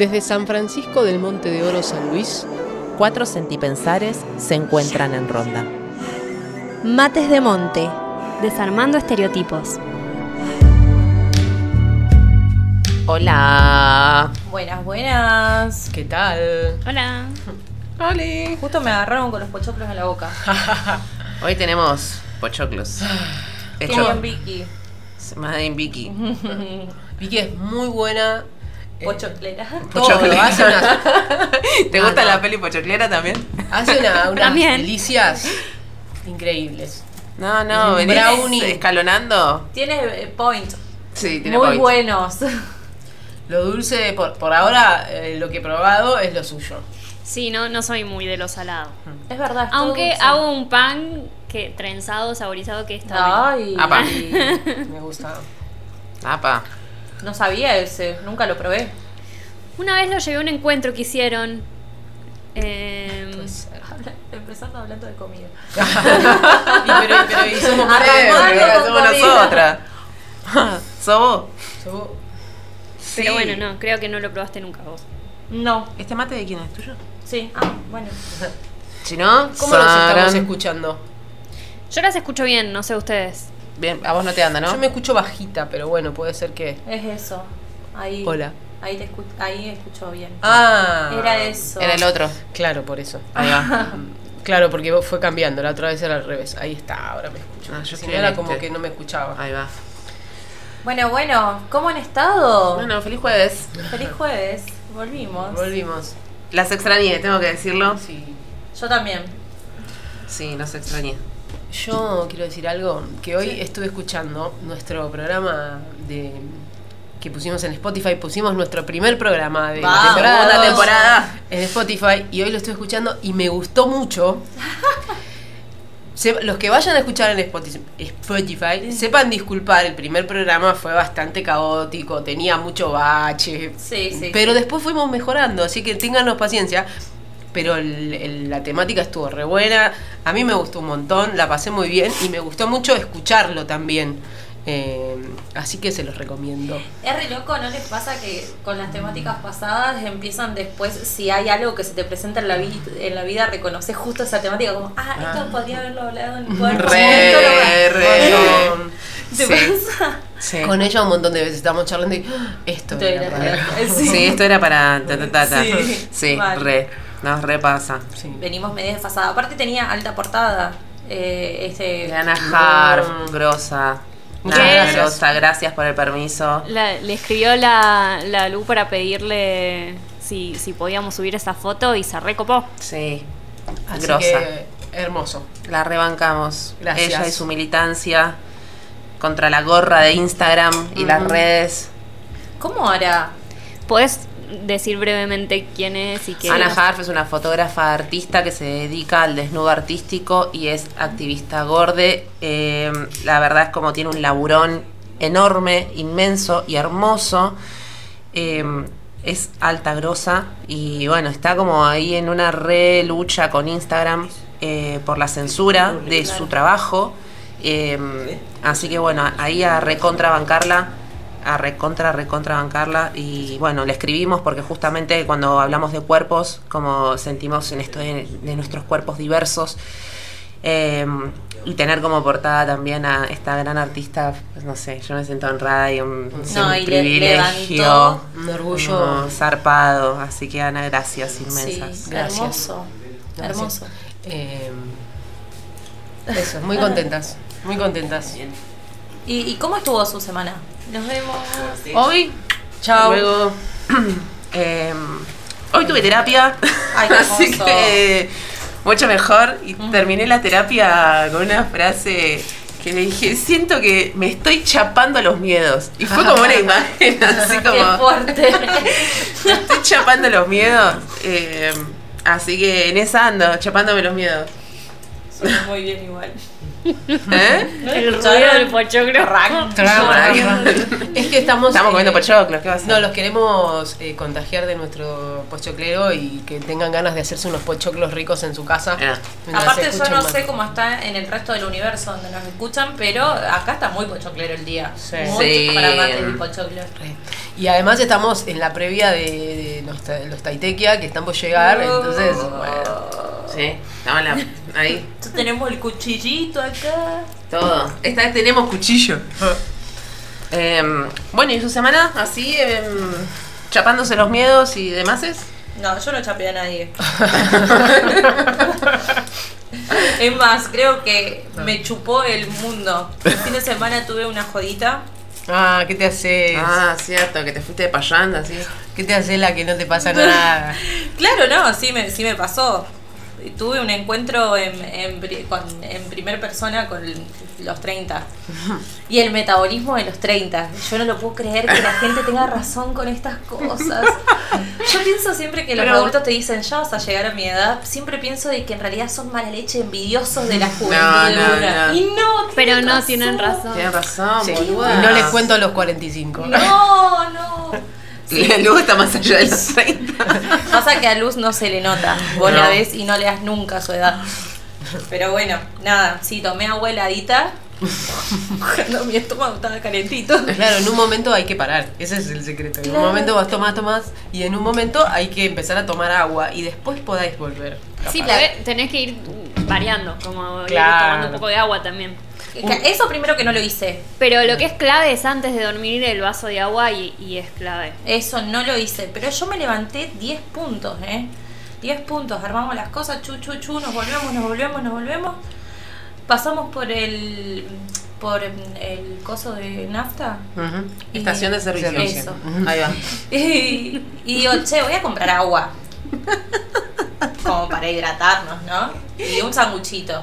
Desde San Francisco del Monte de Oro San Luis, cuatro centipensares se encuentran en ronda. Mates de Monte, desarmando estereotipos. Hola. Buenas, buenas. ¿qué tal? Hola. Hola. Justo me agarraron con los pochoclos en la boca. Hoy tenemos pochoclos. Hecho bien, Vicky. Made in Vicky. Vicky es muy buena. Eh, Pochoclera. todo, ¿Te gusta no. la peli pochoclera también? hace una- unas También. delicias increíbles. No, no, Un venís brownie. escalonando. Tiene eh, point. Sí, tiene Muy point. buenos. Lo dulce, por, por ahora, eh, lo que he probado es lo suyo. Sí, no, no soy muy de lo salado. Es verdad. es todo Aunque dulce. hago un pan que trenzado, saborizado, que está Ay. Apa. Me gusta. Apa. No sabía ese. Nunca lo probé. Una vez lo llevé a un encuentro que hicieron. eh, Pues, Habla- Empezando hablando de comida. y pero, pero y somos con somos nosotras. ¿Sos vos? Somos- Pero Sí. bueno, no, creo que no lo probaste nunca vos. No. ¿Este mate de quién es tuyo? Sí. Ah, bueno. Si no, ¿Cómo nos estamos Saran. escuchando? Yo las escucho bien, no sé ustedes. Bien, a vos no te anda, ¿no? Yo me escucho bajita, pero bueno, puede ser que. Es eso. Ahí. Hola. Ahí te escu- ahí escucho bien. Ah. Era eso. Era el otro. Claro, por eso. Ahí va. Claro, porque fue cambiando. La otra vez era al revés. Ahí está, ahora me escucho. Ah, yo si no era este. como que no me escuchaba. Ahí va. Bueno, bueno. ¿Cómo han estado? Bueno, feliz jueves. Feliz jueves. Volvimos. Volvimos. Las extrañé, tengo que decirlo. Sí. Yo también. Sí, las extrañé. Yo quiero decir algo, que hoy estuve escuchando nuestro programa de que pusimos en Spotify, pusimos nuestro primer programa de la temporada, en Spotify y hoy lo estuve escuchando y me gustó mucho. Se- los que vayan a escuchar en Spotify, Spotify, sepan disculpar, el primer programa fue bastante caótico, tenía mucho bache, Sí, sí. pero después fuimos mejorando, así que ténganos paciencia. Pero el- el- la temática estuvo re buena, a mí me gustó un montón, la pasé muy bien y me gustó mucho escucharlo también. Eh, así que se los recomiendo. Es re loco, ¿no les pasa que con las temáticas pasadas empiezan después, si hay algo que se te presenta en la, vi- en la vida, reconoces justo esa temática como, ah, esto podría haberlo hablado en el cuerpo. Re, lo- re. Con- ¿Te Sí. pasa? Sí. Con ella un montón de veces estamos charlando y "Ah, esto Esto era era- para- Sí. esto era para ta, ta, ta, ta. Sí, re. Nos repasa. Sí. Venimos medio desfasadas. Aparte tenía alta portada. Eh, este, De Ana Harf, grosa. Nada, gracias. grosa, gracias por el permiso. La- le escribió la, la Lu para pedirle si, si podíamos subir esa foto y se recopó. Sí. Así grosa. que hermoso. La rebancamos. Gracias. Ella y su militancia contra la gorra de Instagram y las redes. ¿Cómo hará? ¿Podés decir brevemente quién es y qué Ana Harf es una fotógrafa artista que se dedica al desnudo artístico y es activista gorde. Eh, la verdad es como tiene un laburón enorme, inmenso y hermoso. Eh, es alta, grosa y bueno, está como ahí en una re lucha con Instagram eh, por la censura de su trabajo. Eh, así que bueno, ahí a recontrabancarla a recontra, recontra bancarla y bueno, le escribimos porque justamente cuando hablamos de cuerpos, como sentimos en esto de, de nuestros cuerpos diversos, eh, y tener como portada también a esta gran artista, pues no sé, yo me siento honrada y un, es No, un y le- privilegio, un orgullo. zarpado, así que Ana, gracias Sí, inmensas. Gracias. hermoso. Gracias. Hermoso. Eh, eso, muy contentas. Muy contentas. ¿Y, y cómo estuvo su semana? Nos vemos. Hoy, Chao. luego, eh, hoy tuve terapia, Ay, qué así que mucho mejor. Y terminé la terapia con una frase que le dije, siento que me estoy chapando los miedos. Y fue como una imagen así Qué como, fuerte. me estoy chapando los miedos. Eh, así que en esa ando, chapándome los miedos. Suena muy bien igual. ¿Eh? El ruido del pochoclo. Es que estamos. Estamos comiendo eh, pochoclos, ¿qué va a? No, los queremos eh, contagiar de nuestro pochoclero y que tengan ganas de hacerse unos pochoclos ricos en su casa. Aparte yo no más. sé cómo está en el resto del universo donde nos escuchan, pero acá está muy pochoclero el día. Sí. Mucho Sí. para amantes del pochoclo. Y además estamos en la previa de, de los, ta- los Taitequia que están por llegar, entonces, bueno. Sí, estamos en la- ahí. Entonces tenemos el cuchillito acá. Todo. Esta vez tenemos cuchillo. Em, bueno, ¿y su semana? Así, em, chapándose los miedos y demás es. No, yo no chapeé a nadie. es más, creo que me chupó el mundo. El fin de semana tuve una jodita. Ah, ¿qué te haces? Ah, cierto, que te fuiste de payanda, así. ¿Qué te haces la que no te pasa nada? Claro, no, sí me, sí me pasó. Tuve un encuentro en, en, pri- con- en primer persona con los 30. Y el metabolismo de los 30. Yo no lo puedo creer que la gente tenga razón con estas cosas. Yo pienso siempre que los Pero- adultos te dicen, ya vas a llegar a mi edad. Siempre pienso de que en realidad son mala leche envidiosos de la juventud. No, no, no. Y no, Pero tienen no tienen razón. Tienes razón, Sí. Y no les cuento los 45. No, no. La luz está más allá de los 30. Pasa que a Luz no se le nota. Vos No. la ves y no le das nunca su edad. Pero bueno, nada, sí, tomé agua heladita. Cuando mi estómago estaba calentito. Claro, en un momento hay que parar, ese es el secreto. En un momento vas, tomás, tomás, y en un momento hay que empezar a tomar agua y después podáis volver. Sí, capaz. porque tenés que ir variando, como ir tomando un poco de agua también. Eso primero que no lo hice. Pero lo que es clave es antes de dormir el vaso de agua y, y es clave. Eso no lo hice. Pero yo me levanté 10 puntos, ¿eh? 10 puntos. Armamos las cosas, chu, chu, chu, nos volvemos, nos volvemos, nos volvemos. Pasamos por el. por el coso de nafta. Estación de servicio. Eso. Ahí va. Y, y digo, che, voy a comprar agua. Como para hidratarnos, ¿no? Y un sanguchito.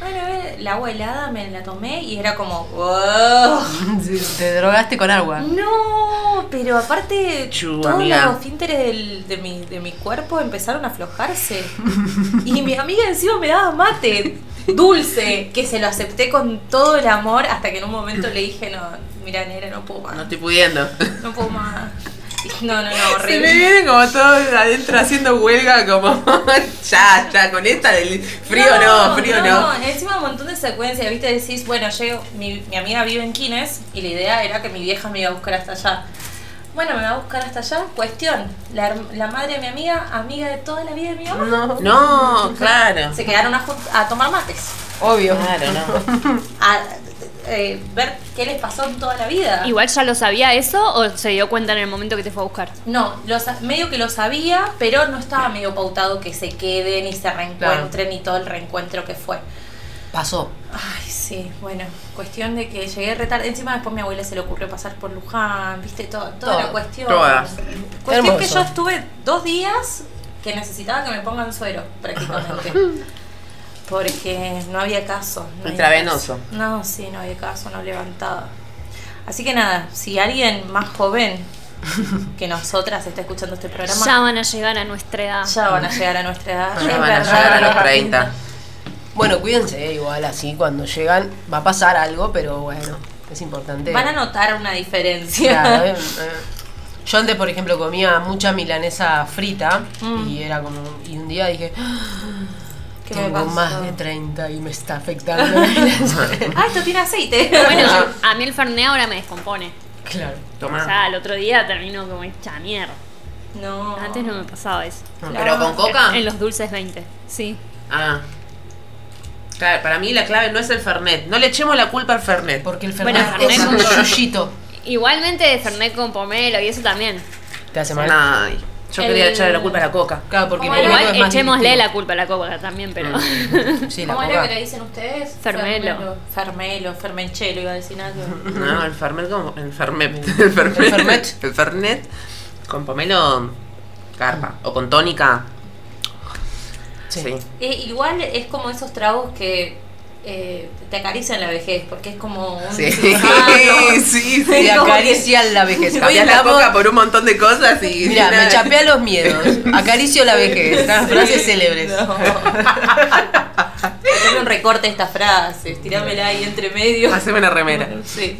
Bueno, el agua helada me la tomé y era como, wow. Sí, Te drogaste con agua. No, pero aparte todos amiga. los esfínteres del- de, mi, de mi cuerpo empezaron a aflojarse. y mi amiga encima me daba mate dulce, que se lo acepté con todo el amor hasta que en un momento le dije, no, mira, nera, no puedo más. No estoy pudiendo. No puedo más. No, no, no, Se me horrible. viene como todo adentro haciendo huelga, como ya, ya, con esta del frío no, frío no. Encima un montón de secuencias, viste, decís, bueno, llego, mi, mi amiga vive en Quines y la idea era que mi vieja me iba a buscar hasta allá. Bueno, me va a buscar hasta allá. Cuestión, la, herm- la madre de mi amiga, amiga de toda la vida de mi mamá, No, No, claro. se quedaron a tomar mates. obvio. Claro, no. A eh, ver qué les pasó en toda la vida. Igual ya lo sabía eso o se dio cuenta en el momento que te fue a buscar. No, lo medio que lo sabía, pero no estaba medio pautado que se queden y se reencuentren y todo el reencuentro que fue. Pasó. Ay, sí, bueno, cuestión de que llegué retarde. Encima después a mi abuela se le ocurrió pasar por Luján, viste, toda, toda Todo. la cuestión. Todas. Cuestión que Hermoso. yo estuve dos días que necesitaba que me pongan suero, prácticamente. Porque no había caso. no había Intravenoso. caso. No, sí, no había caso, no levantaba. Así que nada, si alguien más joven que nosotras está escuchando este programa, Ya van a llegar a nuestra edad. ya van a llegar a nuestra edad. Ya van a llegar a los 30. Bueno, cuídense, igual así cuando llegan va a pasar algo, pero bueno, es importante. Van a notar una diferencia. Claro, eh, eh. Yo antes, por ejemplo, comía mucha milanesa frita Mm. y era como. Y un día dije, "Ah, ¿Qué tengo más de 30 y me está afectando. la milanesa". Ah, esto tiene aceite. Bueno, a mí el Fernet ahora me descompone. claro. O Toma. sea, el otro día termino como hecha mierda. no. Antes no me pasaba eso. ¿Pero con coca? En los dulces 20, sí. Ah. Claro, para mí la clave no es el Fernet. No le echemos la culpa al Fernet. Porque el Bueno, Fernet es un Fernet yuyito. Igualmente Fernet con pomelo y eso también. Te hace mal. Ay, yo quería echarle la culpa a la coca. Claro, porque ¿Cómo el era? Igual es más echémosle la culpa a la coca también, pero... Sí, la ¿Cómo era coca. que le dicen ustedes? Fermelo. Fermelo, fermenchelo, iba a decir algo. No, el Fernet como. El Fernet. El Fernet. El Fernet. El Fernet. Con pomelo. Carpa. O con tónica. Sí. Sí. Eh, igual es como esos tragos que eh, te acarician la vejez, porque es como un Sí, cirujano. sí, sí. Acarician la vejez. Cambias la coca por un montón de cosas y. Mira, me chapea los miedos, acaricio la vejez. Estas frases célebres. No. Un recorte de estas frases, tirámela ahí entre medio. Haceme una remera. Sí.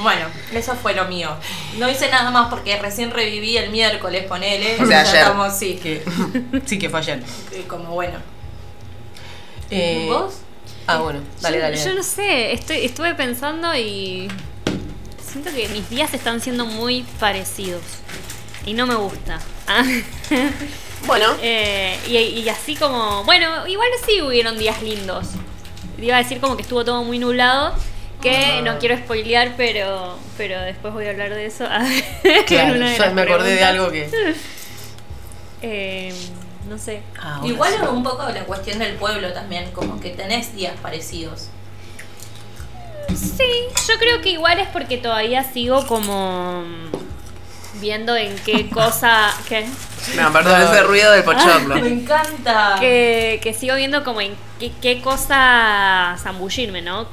Bueno, eso fue lo mío. No hice nada más porque recién reviví el miércoles, ponele. O sea, Ya ayer. estamos, sí, Que, sí, que fue ayer. como bueno. Eh, ¿Vos? Ah, bueno, dale, yo, dale. yo no sé, estoy, estuve pensando y siento que mis días están siendo muy parecidos. Y no me gusta. Ah. Bueno, Eh, y, y así como, bueno, igual sí hubieron días lindos. Iba a decir como que estuvo todo muy nublado, que no quiero spoilear, pero pero después voy a hablar de eso. Claro, yo me acordé de algo que. Eh, no sé. Ahora Igual sí. es un poco la cuestión del pueblo también, como que tenés días parecidos. Sí, yo creo que igual es porque todavía sigo como viendo en qué cosa que, no, perdón, ese ruido del pochoclo. Me encanta. que, que sigo viendo como en qué, qué cosa zambullirme, ¿no?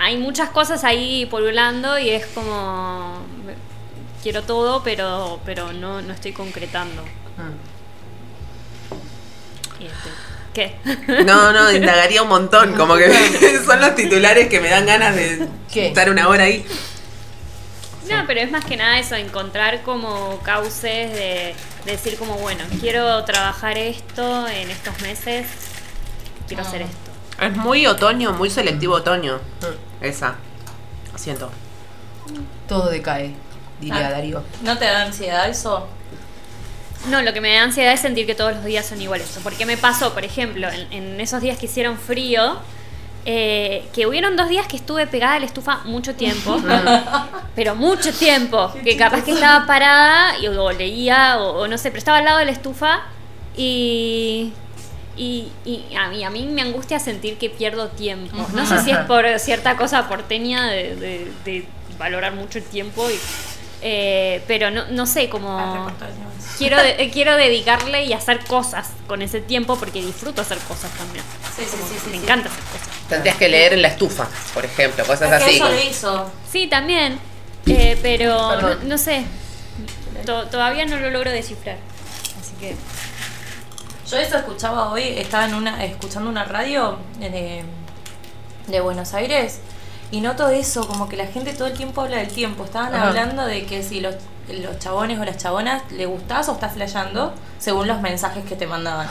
Hay muchas cosas ahí polulando y es como quiero todo, pero pero no, no estoy concretando. Mm. ¿Qué? No, no, indagaría un montón. Como que son los titulares que me dan ganas de ¿Qué? estar una hora ahí. No, pero es más que nada eso, encontrar como cauces de, de decir como, bueno, quiero trabajar esto en estos meses, quiero hacer esto. Es muy otoño, muy selectivo otoño. Esa. Siento. Todo decae, diría Ah. Darío. ¿No te da ansiedad eso? No, lo que me da ansiedad es sentir que todos los días son iguales. Porque me pasó, por ejemplo, en, en esos días que hicieron frío, eh, que hubieron dos días que estuve pegada a la estufa mucho tiempo, pero mucho tiempo, que capaz que estaba parada y, o leía o, o no sé, pero estaba al lado de la estufa y, y, y a, mí, a mí me angustia sentir que pierdo tiempo. No sé si es por cierta cosa porteña de, de- de valorar mucho el tiempo, y, eh, pero no, no sé, como quiero, de- eh, quiero dedicarle y hacer cosas con ese tiempo porque disfruto hacer cosas también. Sí, sí, sí, sí, me sí. encanta hacer cosas. Tendrías que leer en la estufa, por ejemplo, cosas Es que así. eso lo hizo. Sí, también. eh, pero no, sé. To- todavía no lo logro descifrar. Así que. Yo eso escuchaba hoy, estaba en una, escuchando una radio de, de Buenos Aires y noto eso, como que la gente todo el tiempo habla del tiempo. Estaban Ajá. hablando de que si los, los chabones o las chabonas le gustás o estás flasheando según los mensajes que te mandaban.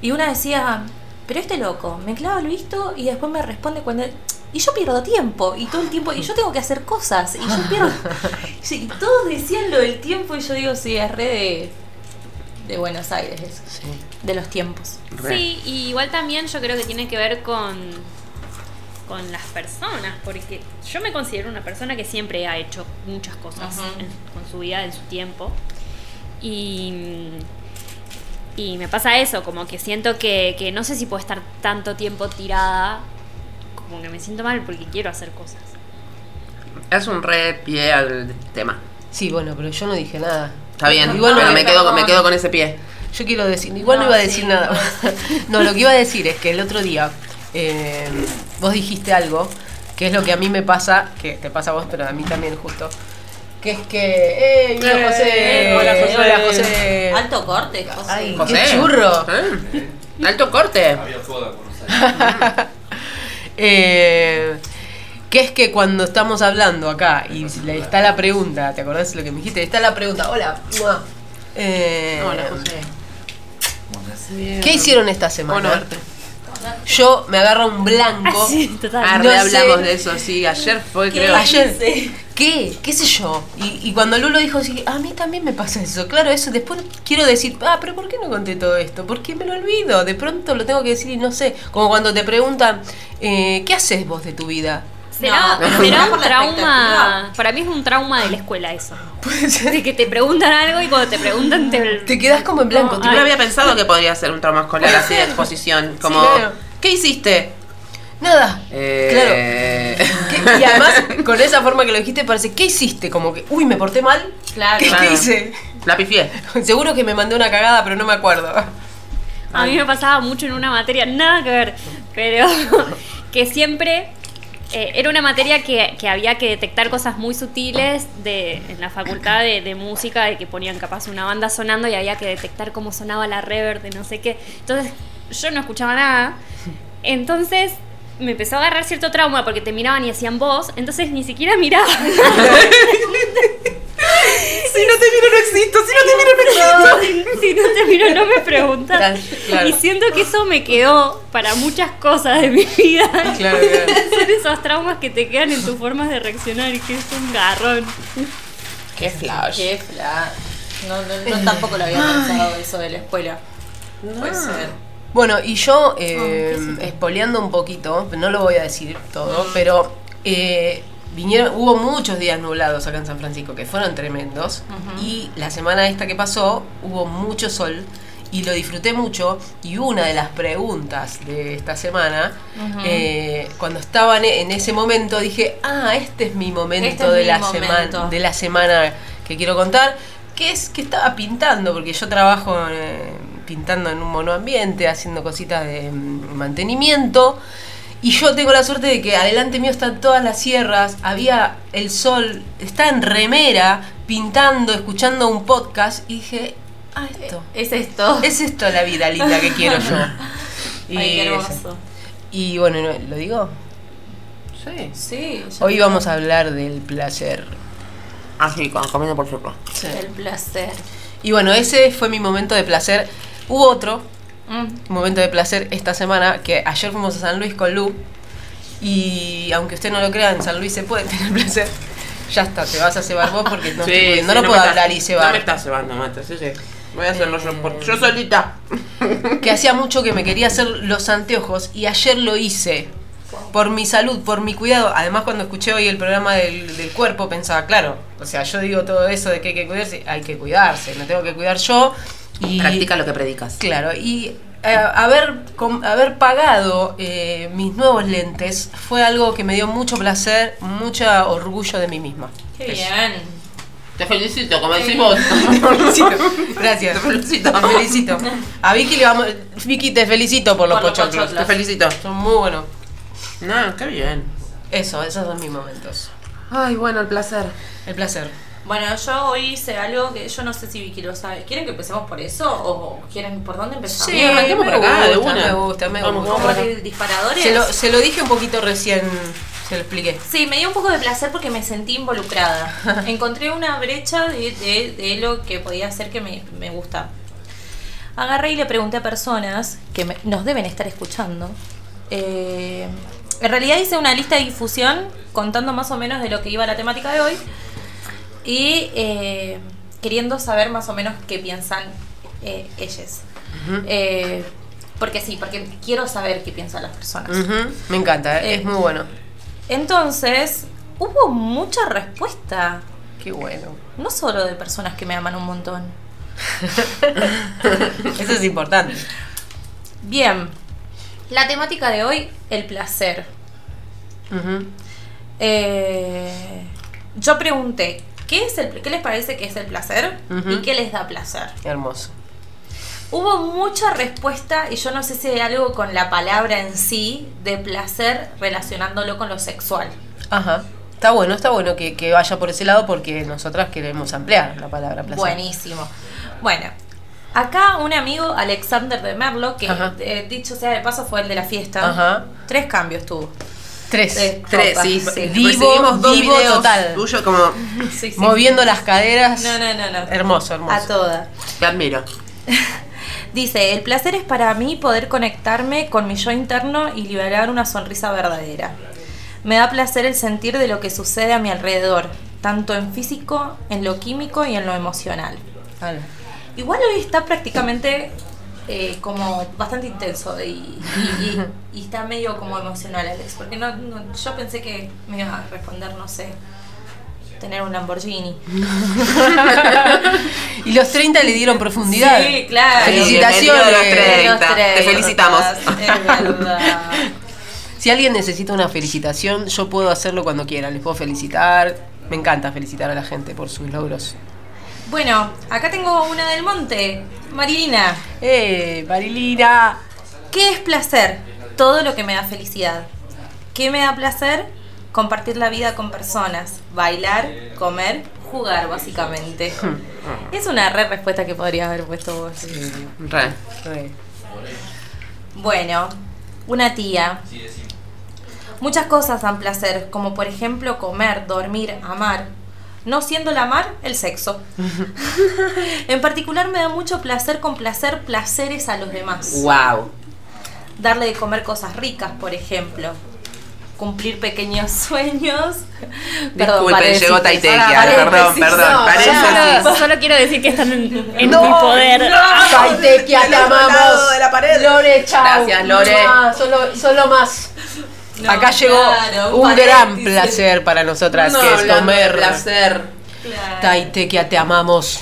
Y una decía, pero este loco, me clava el visto y después me responde cuando... Y yo pierdo tiempo, y todo el tiempo, y yo tengo que hacer cosas, y yo pierdo... Sí, y todos decían lo del tiempo, y yo digo, sí, es re de, de Buenos Aires eso, de los tiempos. Re. Sí, y igual también yo creo que tiene que ver con. Con las personas. Porque yo me considero una persona que siempre ha hecho muchas cosas en- con su vida, en su tiempo. Y. Y me pasa eso, como que siento que, que no sé si puedo estar tanto tiempo tirada, como que me siento mal porque quiero hacer cosas. Es un re pie al tema. Sí, bueno, pero yo no dije nada. Está bien, Igual no pero me- quedo, me quedo con ese pie. Yo quiero decir, igual no, No, iba a sí, decir nada. no, lo que iba a decir es que el otro día eh, vos dijiste algo, que es lo que a mí me pasa, que te pasa a vos, pero a mí también justo. Que es que, ¡eh, mira Eh, José! hola, José. Hola, José! Alto corte, José. Ay, José. ¡Qué churro! ¿Eh? Alto corte. Había. Eh, que es que cuando estamos hablando acá y le está la pregunta, ¿te acordás lo que me dijiste? Está la pregunta, hola. Eh, Hola, José. ¿Qué hicieron esta semana? Bueno. Yo me agarro un blanco. Sí, total. Ah, No re hablamos sé. de eso, sí. Ayer fue, ¿Qué creo. Ayer. hice? ¿Qué? ¿Qué sé yo? Y, y cuando Lulo dijo así, a mí también me pasa eso. Claro, eso. Después quiero decir, ah, pero ¿por qué no conté todo esto? Porque me lo olvido. De pronto lo tengo que decir y no sé. Como cuando te preguntan, eh, ¿qué haces vos de tu vida? Será, No, será por un trauma. Para mí es un trauma de la escuela eso. Puede ser. De que te preguntan algo y cuando te preguntan te. Te quedas como en blanco. No, Yo no había pensado que podría ser un trauma escolar así de exposición. Como, claro. ¿qué hiciste? Nada. Eh, ¿Qué- Y además, con esa forma que lo dijiste, parece, ¿qué hiciste? Como que, uy, me porté mal. Claro. ¿Qué, Claro. qué hice? La pifié. Seguro que me mandé una cagada, pero no me acuerdo. A mí me pasaba mucho en una materia, nada que ver, pero que siempre eh, era una materia que, que había que detectar cosas muy sutiles de, en la facultad de, de música, de que ponían capaz una banda sonando y había que detectar cómo sonaba la reverb de no sé qué. Entonces, yo no escuchaba nada. Entonces me empezó a agarrar cierto trauma porque te miraban y hacían voz, entonces ni siquiera miraba. Si no te miro no existo, si no te miro no existo. si no te miro no me preguntas. Claro. Y siento que eso me quedó para muchas cosas de mi vida. Claro, claro. Son esos traumas que te quedan en tus formas de reaccionar y que es un garrón. Qué flash. Qué fla. No, no, no, tampoco lo había pensado eso de la escuela. Puede ser. Bueno, y yo, eh, espoleando un poquito, no lo voy a decir todo, pero eh, vinieron, hubo muchos días nublados acá en San Francisco que fueron tremendos. Y la semana esta que pasó hubo mucho sol y lo disfruté mucho. Y una de las preguntas de esta semana, eh, cuando estaba en, ese momento, dije, ah, este es mi momento, Este es de, mi la momento. semana, de la semana que quiero contar. Que es que estaba pintando, porque yo trabajo eh, pintando en un monoambiente, haciendo cositas de mm, mantenimiento. Y yo tengo la suerte de que adelante mío están todas las sierras, había el sol, está en remera, pintando, escuchando un podcast, y dije, ah, esto. Es esto. Es esto la vida linda que quiero yo. Y, Ay, qué hermoso. y bueno, ¿no- ¿lo digo? Sí. Sí, Hoy vamos a hablar del placer. Así, con- comiendo por supuesto. el placer. Y bueno, ese fue mi momento de placer. Hubo otro Mm. momento de placer esta semana, que ayer fuimos a San Luis con Lu. Y aunque usted no lo crea, en San Luis se puede tener placer. Ya está, te vas a cebar vos porque no, estoy pudiendo, no, me puedo hablar y cebar. No me estás cebando, mate, sí, sí. Voy a hacerlo yo, por- yo solita. que hacía mucho que me quería hacer los anteojos y ayer lo hice. Por mi salud, por mi cuidado. Además, cuando escuché hoy el programa del, del cuerpo, pensaba, claro, o sea, yo digo todo eso de que hay que cuidarse, hay que cuidarse, me tengo que cuidar yo. Y, Practica lo que predicas. Claro, y eh, haber, com- haber pagado eh, mis nuevos lentes fue algo que me dio mucho placer, mucho orgullo de mí misma. Qué bien. Te felicito, como decís vos. Gracias. Te felicito. Te felicito. A Vicky le vamos. Vicky, te felicito por los Por los pochoclos. pochoclos. Te felicito. Son muy buenos. No, qué bien. Eso, esos son mis momentos. Ay, bueno, el placer. El placer. Bueno, yo hoy hice algo que yo no sé si Vicky lo sabe. ¿Quieren que empecemos por eso o quieren por dónde empezamos? Sí, arranquemos por acá, de gusta, una. Me gusta, me Vamos, gusta. ¿Como de disparadores? Se lo, se lo dije un poquito recién, se lo expliqué. Sí, me dio un poco de placer porque me sentí involucrada. Encontré una brecha de, de- de lo que podía hacer que me, me gusta. Agarré y le pregunté a personas que me- nos deben estar escuchando. eh, en realidad hice una lista de difusión contando más o menos de lo que iba la temática de hoy y eh, queriendo saber más o menos qué piensan eh, ellas. Eh, porque sí, porque quiero saber qué piensan las personas. Me encanta, eh, es muy bueno. Entonces, hubo mucha respuesta, Qué bueno. no solo de personas que me aman un montón. Eso es importante. Bien, la temática de hoy, el placer. Eh, yo pregunté, ¿qué, es el, ¿qué les parece que es el placer y qué les da placer? Hermoso. Hubo mucha respuesta y yo no sé si hay algo con la palabra en sí de placer relacionándolo con lo sexual. Ajá. Está bueno, está bueno que, que vaya por ese lado porque nosotras queremos ampliar la palabra placer. Buenísimo. Bueno, acá un amigo, Alexander de Merlo, que eh, dicho sea de paso fue el de la fiesta. Ajá. Tres cambios tuvo. Tres. Tres. Tres, Ropa, sí. sí. Vivo, dos vivo videos total. tuyos como Sí, sí. Moviendo las caderas. No, no, no, no. Hermoso, hermoso. A toda. te admiro. Dice, el placer es para mí poder conectarme con mi yo interno y liberar una sonrisa verdadera. Me da placer el sentir de lo que sucede a mi alrededor, tanto en físico, en lo químico y en lo emocional. Igual hoy está prácticamente eh, como bastante intenso y, y- y- y está medio como emocional, Alex. Porque no, no- yo pensé que me iba a responder, no sé, tener un Lamborghini. Y los 30 le dieron profundidad. Sí, claro. Felicitaciones. Los 30. Los Te felicitamos. Es verdad. Si alguien necesita una felicitación, yo puedo hacerlo cuando quiera. Les puedo felicitar. Me encanta felicitar a la gente por sus logros. Bueno, acá tengo una del monte. Marilina, ¡Eh, Marilina! ¿qué es placer? Todo lo que me da felicidad. ¿Qué me da placer? Compartir la vida con personas, bailar, comer, jugar, básicamente. es una re respuesta que podrías haber puesto vos. Re. Re. Bueno, una tía. Sí, decimos. Muchas cosas dan placer, como por ejemplo comer, dormir, amar. No siendo el amar, el sexo. en particular me da mucho placer complacer placeres a los demás. Wow. Darle de comer cosas ricas, por ejemplo. Cumplir pequeños sueños. Disculpen, paréntesis. llegó Taitequia, Ahora, perdón, perdón, No, ya Solo, solo quiero decir que están en, en No, mi poder. Taitequia, te amamos. de la pared. Lore, chao. Gracias, Lore. Mua, Solo, solo más. No, Acá llegó un gran placer para nosotras, No, que es comer. placer. Claro. Taitequia, te amamos.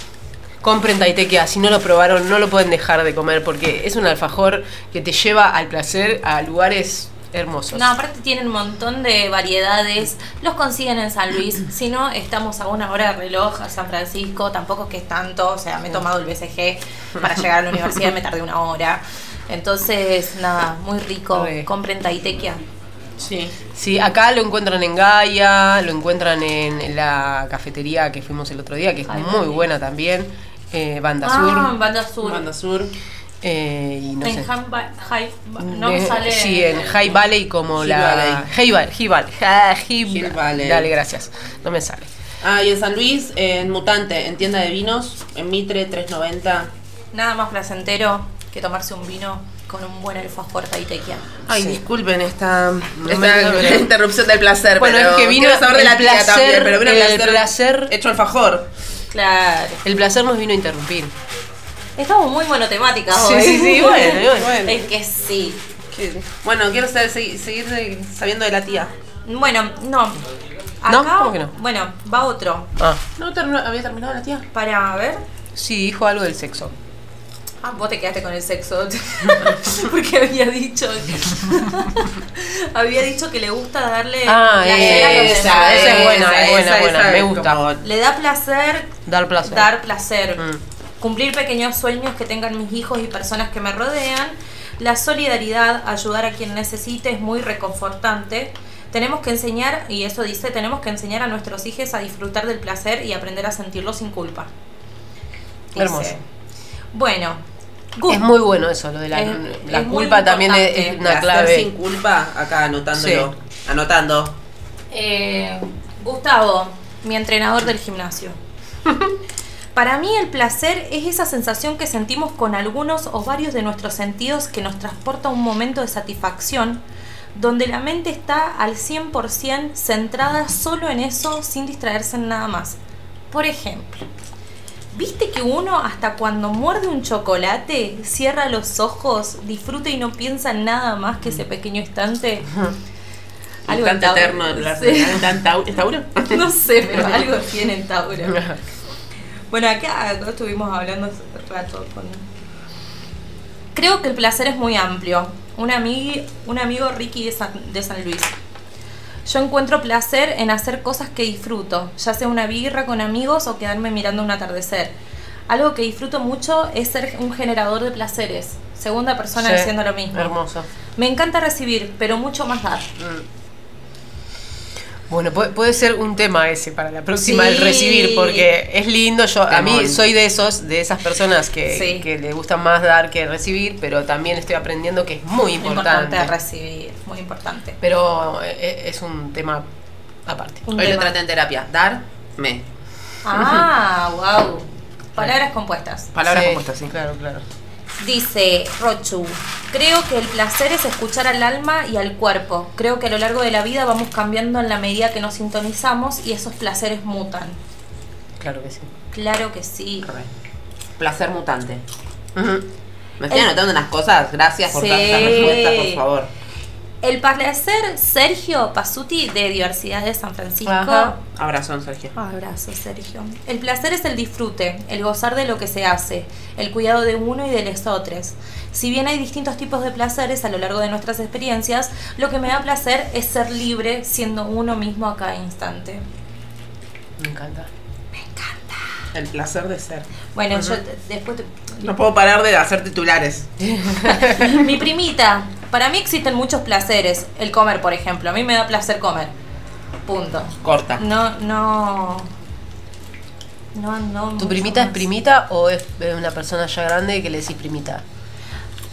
Compren Taitequia, si no lo probaron, no lo pueden dejar de comer porque es un alfajor que te lleva al placer a lugares hermosos. No, aparte tienen un montón de variedades. Los consiguen en San Luis. Si no, estamos a una hora de reloj a San Francisco. Tampoco es que es tanto. O sea, me he tomado el BCG para llegar a la universidad y me tardé una hora. Entonces, nada, muy rico. Re. Compren Taitequia. Sí. Sí, acá lo encuentran en Gaia, lo encuentran en la cafetería que fuimos el otro día, que es Ay, muy buena también. eh, Banda Ah, Sur. Banda Sur. Banda Sur. eh, y no en sé. High- no De- sale. Sí, en High Valley como Hill la. Valley. High Valley. High Valley. Hill- Hill Valley. Dale, gracias. No me sale. Ah, y en San Luis, en Mutante, en tienda de vinos, en Mitre 390. Nada más placentero que tomarse un vino con un buen alfajor Taitequia. Ay, Sí. disculpen esta, interrupción del placer. Bueno, pero es que vino quiero saber de el la tía placer, también, pero vino el placer, placer. hecho alfajor. Claro. El placer nos vino a interrumpir. Estamos muy monotemáticas Sí, hoy. sí, sí, bueno, bueno. Es que sí. Bueno, quiero saber- segui- seguir de- sabiendo de la tía. Bueno, no. ¿No? Acá, ¿Cómo que no? Bueno, va otro. Ah, ¿No había terminado la tía? Para ver. sí, dijo algo del sexo. Ah, vos te quedaste con el sexo. Porque había dicho. había dicho que le gusta darle. Ah, placer a los esa, demás. esa es buena, esa, es buena, esa, buena, esa me gusta. como- Le da placer Dar placer. dar placer. Mm. Cumplir pequeños sueños que tengan mis hijos y personas que me rodean. La solidaridad, ayudar a quien necesite es muy reconfortante. Tenemos que enseñar, y eso dice, tenemos que enseñar a nuestros hijos a disfrutar del placer y aprender a sentirlo sin culpa. Dice. Hermoso. Bueno, Es muy bueno eso, lo de la, Es- la es culpa también es, una clave. sin culpa, acá anotándolo. Anotando. Eh, Gustavo, mi entrenador del gimnasio. Para mí el placer es esa sensación que sentimos con algunos o varios de nuestros sentidos que nos transporta a un momento de satisfacción, donde la mente está al 100% centrada solo en eso sin distraerse en nada más. Por ejemplo, ¿viste que uno hasta cuando muerde un chocolate cierra los ojos, disfruta y no piensa en nada más que ese pequeño instante? Algo Instante en eterno del placer. Sí. ¿Tan Tau- ¿Es Tauro? No sé, pero algo tiene en Tauro. Bueno, acá, estuvimos hablando hace rato con... Creo que el placer es muy amplio. Un, un amigo Ricky de San, de San Luis. Yo encuentro placer en hacer cosas que disfruto, ya sea una birra con amigos o quedarme mirando un atardecer. Algo que disfruto mucho es ser un generador de placeres. Segunda persona Sí, diciendo lo mismo. Hermoso. Me encanta recibir, pero mucho más dar. Bueno, puede, puede ser un tema ese para la próxima, el recibir, porque es lindo. Yo a mí soy de esos, de esas personas que, Sí. que le gusta más dar que recibir, pero también estoy aprendiendo que es muy importante. Importante recibir, muy importante. pero eh, es un tema aparte. Un Hoy lo traté en terapia. Dar, me. Ah, wow. Palabras compuestas. Palabras Sí, compuestas, sí. Claro, claro. Dice Rochu, creo que el placer es escuchar al alma y al cuerpo. Creo que a lo largo de la vida vamos cambiando en la medida que nos sintonizamos y esos placeres mutan. Claro que sí. Claro que sí. Re. Placer mutante. Me estoy El- anotando unas cosas. Gracias por Sí. tantas respuestas, por favor. El placer Sergio Pasuti de Diversidad de San Francisco. Ajá. Abrazón, Sergio. Abrazo, Sergio. El placer es el disfrute, el gozar de lo que se hace, el cuidado de uno y de los otros. Si bien hay distintos tipos de placeres a lo largo de nuestras experiencias, lo que me da placer es ser libre siendo uno mismo a cada instante. Me encanta. El placer de ser. Bueno, yo después... te- No puedo parar de hacer titulares. Mi primita, para mí existen muchos placeres. El comer, por ejemplo. A mí me da placer comer. Punto. Corta. No, no... No, no. ¿Tu primita es primita o es eh, una persona ya grande que le decís primita?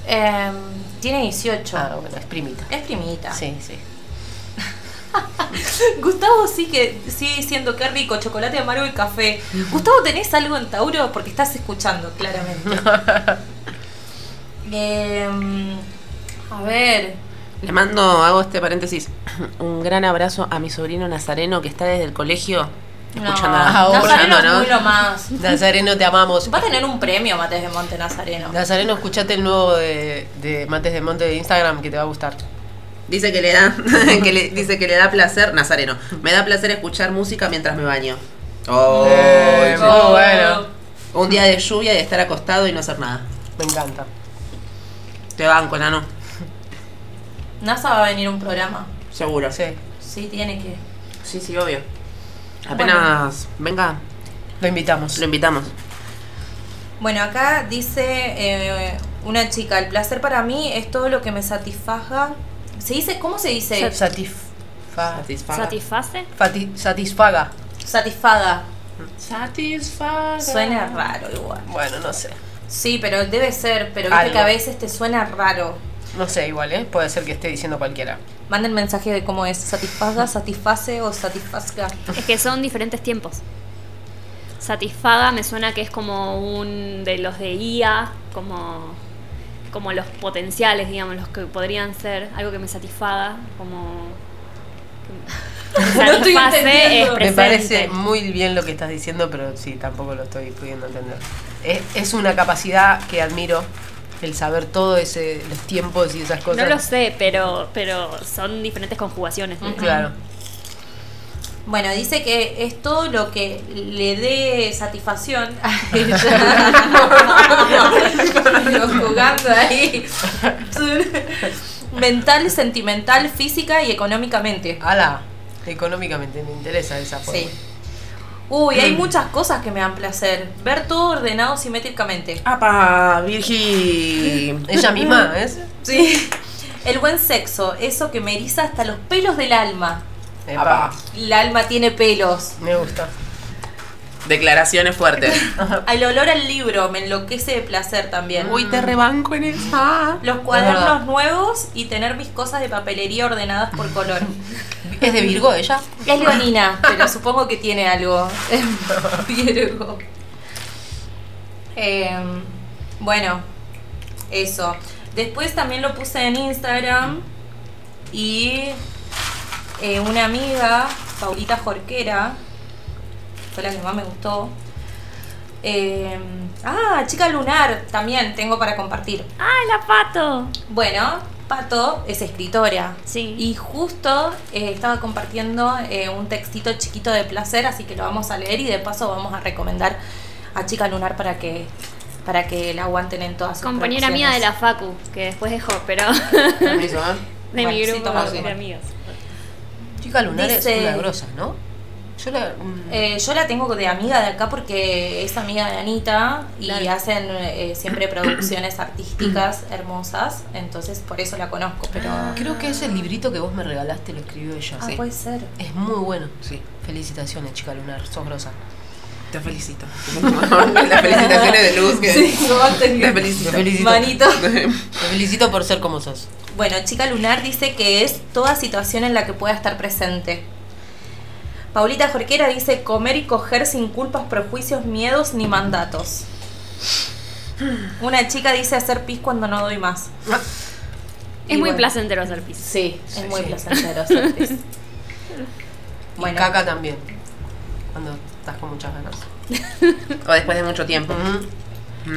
Em, tiene 18. Ah, bueno, es primita. Es primita. Sí, sí. Gustavo sí que sigue diciendo qué rico, chocolate amargo y café. Gustavo, ¿tenés algo en Tauro? Porque estás escuchando, claramente. Em, a ver. Le mando, hago este paréntesis, un gran abrazo a mi sobrino Nazareno que está desde el colegio escuchando, no, ahora, Nazareno escuchando, es ¿no? muy lo más. Nazareno, te amamos. Va a tener un premio Mates de Monte Nazareno. Nazareno, escuchate el nuevo de, de Mates de Monte de Instagram que te va a gustar. Dice que le da, que le, dice que le da placer, Nazareno, me da placer escuchar música mientras me baño. Oh, Eh, sí. muy bueno. Un día de lluvia y de estar acostado y no hacer nada. Me encanta. Te banco, nano. NASA va a venir a un programa. Seguro. Sí. Sí, tiene que. Sí, sí, obvio. Apenas venga, Lo invitamos. lo invitamos. Bueno, acá dice eh, una chica, el placer para mí es todo lo que me satisfaga. ¿Se dice? ¿Cómo se dice? Satisfa- Satisfaga. ¿Satisface? fati- satisfaga. Satisfaga. Satisfaga. Suena raro igual. Bueno, no sé. Sí, pero debe ser, pero viste Algo. que a veces te suena raro. No sé, igual, ¿eh? Puede ser que esté diciendo cualquiera. Manden mensaje de cómo es, satisfaga, satisface o satisfazga. Es que son diferentes tiempos. Satisfaga me suena que es como un de los de IA, como, como los potenciales, digamos, los que podrían ser algo que me satisfaga, como... No estoy entendiendo. es Me parece muy bien lo que estás diciendo, pero sí, tampoco lo estoy pudiendo entender. Es, es una capacidad que admiro, el saber todo ese, los tiempos y esas cosas. No lo sé, pero, pero son diferentes conjugaciones. ¿no? Claro. Bueno, dice que es todo lo que le dé satisfacción a ella. jugando ahí. Mental, sentimental, física y económicamente. Ala, económicamente me interesa esa forma. Sí. Uy, hay muchas cosas que me dan placer. Ver todo ordenado simétricamente. ¡Apa, Virgi! Ella misma, ¿es? Sí. El buen sexo, eso que me eriza hasta los pelos del alma. Epa, El alma tiene pelos. me gusta. Declaraciones fuertes. Al olor al libro me enloquece de placer también. Uy, te rebanco en esa. Los verdad. cuadernos nuevos y tener mis cosas de papelería ordenadas por color. ¿Es de Virgo ella? Es leonina, pero supongo que tiene algo. Virgo. Em, bueno, eso. Después también lo puse en Instagram y eh, una amiga, Paulita Jorquera, fue la que más me gustó. Em, ah, chica lunar, también tengo para compartir. ¡Ay, la pato! Bueno, Pato es escritora. Sí. Y justo eh, estaba compartiendo eh, un textito chiquito de placer, así que lo vamos a leer y de paso vamos a recomendar a Chica Lunar para que para que la aguanten en todas sus Compañera mía de la. Facu, que después dejó, pero Permiso, ¿eh? de Bueno, mi sí, grupo toma, de amigos. Chica Lunar Dice- es una grosa, ¿no? Yo la. mm, Eh, yo la tengo de amiga de acá porque es amiga de Anita y Claro. hacen eh, siempre producciones artísticas hermosas, entonces por eso la conozco, pero... Creo que ese librito que vos me regalaste lo escribió ella. Ah, sí. puede ser. Es muy bueno. Sí, Felicitaciones, chica Lunar, sos grosa. te felicito. Las felicitaciones de luz que. Te felicito. Te felicito. Manito. Te felicito por ser como sos. Bueno, Chica Lunar dice que es toda situación en la que pueda estar presente. Paulita Jorquera dice comer y coger sin culpas, prejuicios, miedos ni mandatos. Una chica dice hacer pis cuando no doy más. Es Y muy bueno. placentero hacer pis. Sí, es muy sí. placentero hacer pis. Y Bueno. caca también. Cuando estás con muchas ganas. O después de mucho tiempo.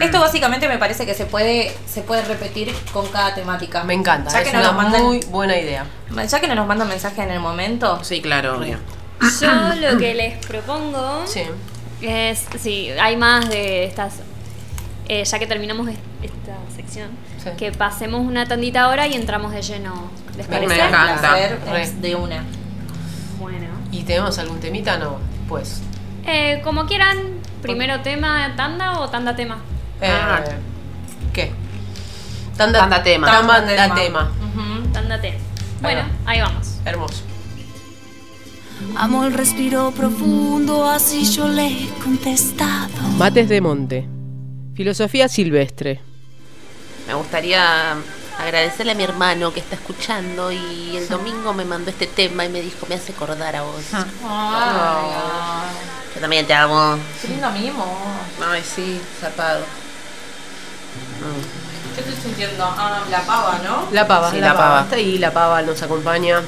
Esto básicamente me parece que se puede, se puede repetir con cada temática. Me encanta. Ya es que, una nos mandan, muy buena idea. ya que no nos mandan mensaje en el momento, Sí, claro, obvio. Yo lo que les propongo Sí. es, sí, hay más de estas, eh, ya que terminamos es- esta sección, Sí. que pasemos una tandita ahora y entramos de lleno. ¿Les Me parece? encanta. de una. Bueno. ¿Y tenemos algún temita? No. Pues. Eh, como quieran, primero tema tanda o tanda tema. Eh, Ah. ¿Qué? Tanda, Tanda tema. Tanda Tanda tema. Tanda tema. Bueno, ahí vamos. Hermoso. Amo el respiro profundo, así yo le he contestado. Mates de Monte. Filosofía silvestre. me gustaría agradecerle a mi hermano que está escuchando y el domingo me mandó este tema y me dijo, me hace acordar a vos. Ay, Yo también te amo. qué lindo mimo. Ay, sí, zarpado. ¿Qué estoy sintiendo? Ah, la pava, ¿no? La pava, Sí, la, la pava. pava. Está ahí, la pava nos acompaña.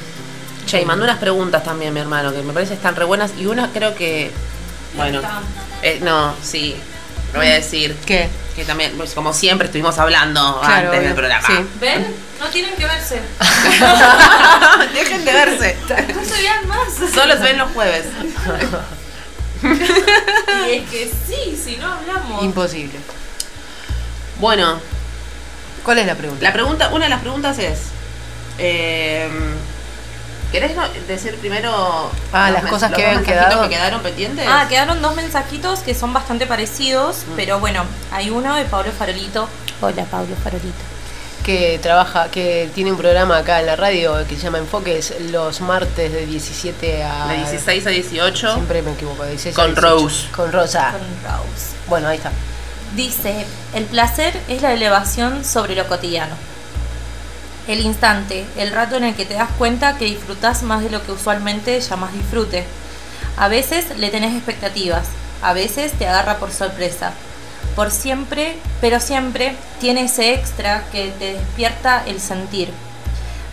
Che, y mandó unas preguntas también mi hermano, que me parece que están re buenas. Y una creo que, bueno, eh, no, sí, lo voy a decir. ¿Qué? Que también, pues, como siempre, estuvimos hablando Claro, antes del obvio. programa. Sí. ¿Ven? No tienen que verse. Dejen de verse. No se vean más. Solo se ven los jueves. Y es que sí, si no hablamos. Imposible. Bueno, ¿Cuál es la pregunta? la pregunta, una de las preguntas es. eh, ¿Querés decir primero Ah, los las cosas que dos habían mensajitos quedado? que quedaron pendientes? Ah, quedaron dos mensajitos que son bastante parecidos, Mm. pero bueno, hay uno de Pablo Farolito. Hola, Pablo Farolito. que trabaja, que tiene un programa acá en la radio que se llama Enfoques los martes de 17 a... de 16 a 18. Siempre me equivoco, de 16 a Con 18. Rose. Con Rosa. Con Rose. Bueno, ahí está. Dice, el placer es la elevación sobre lo cotidiano. El instante, el rato en el que te das cuenta que disfrutas más de lo que usualmente llamas disfrute. A veces le tenés expectativas, a veces te agarra por sorpresa. Por siempre, pero siempre tiene ese extra que te despierta el sentir.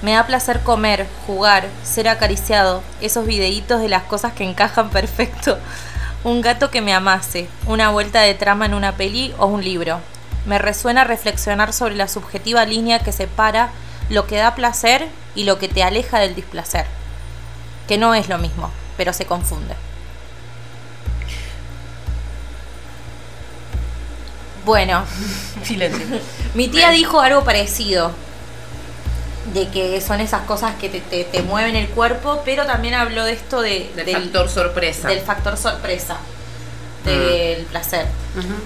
Me da placer comer, jugar, ser acariciado, esos videitos de las cosas que encajan perfecto. Un gato que me amase, una vuelta de trama en una peli o un libro. Me resuena reflexionar sobre la subjetiva línea que separa lo que da placer y lo que te aleja del displacer. Que no es lo mismo, pero se confunde. Bueno, Silencio. mi tía dijo algo parecido. De que son esas cosas que te, te- te mueven el cuerpo, pero también habló de esto de, Del factor sorpresa. del factor sorpresa. Del placer.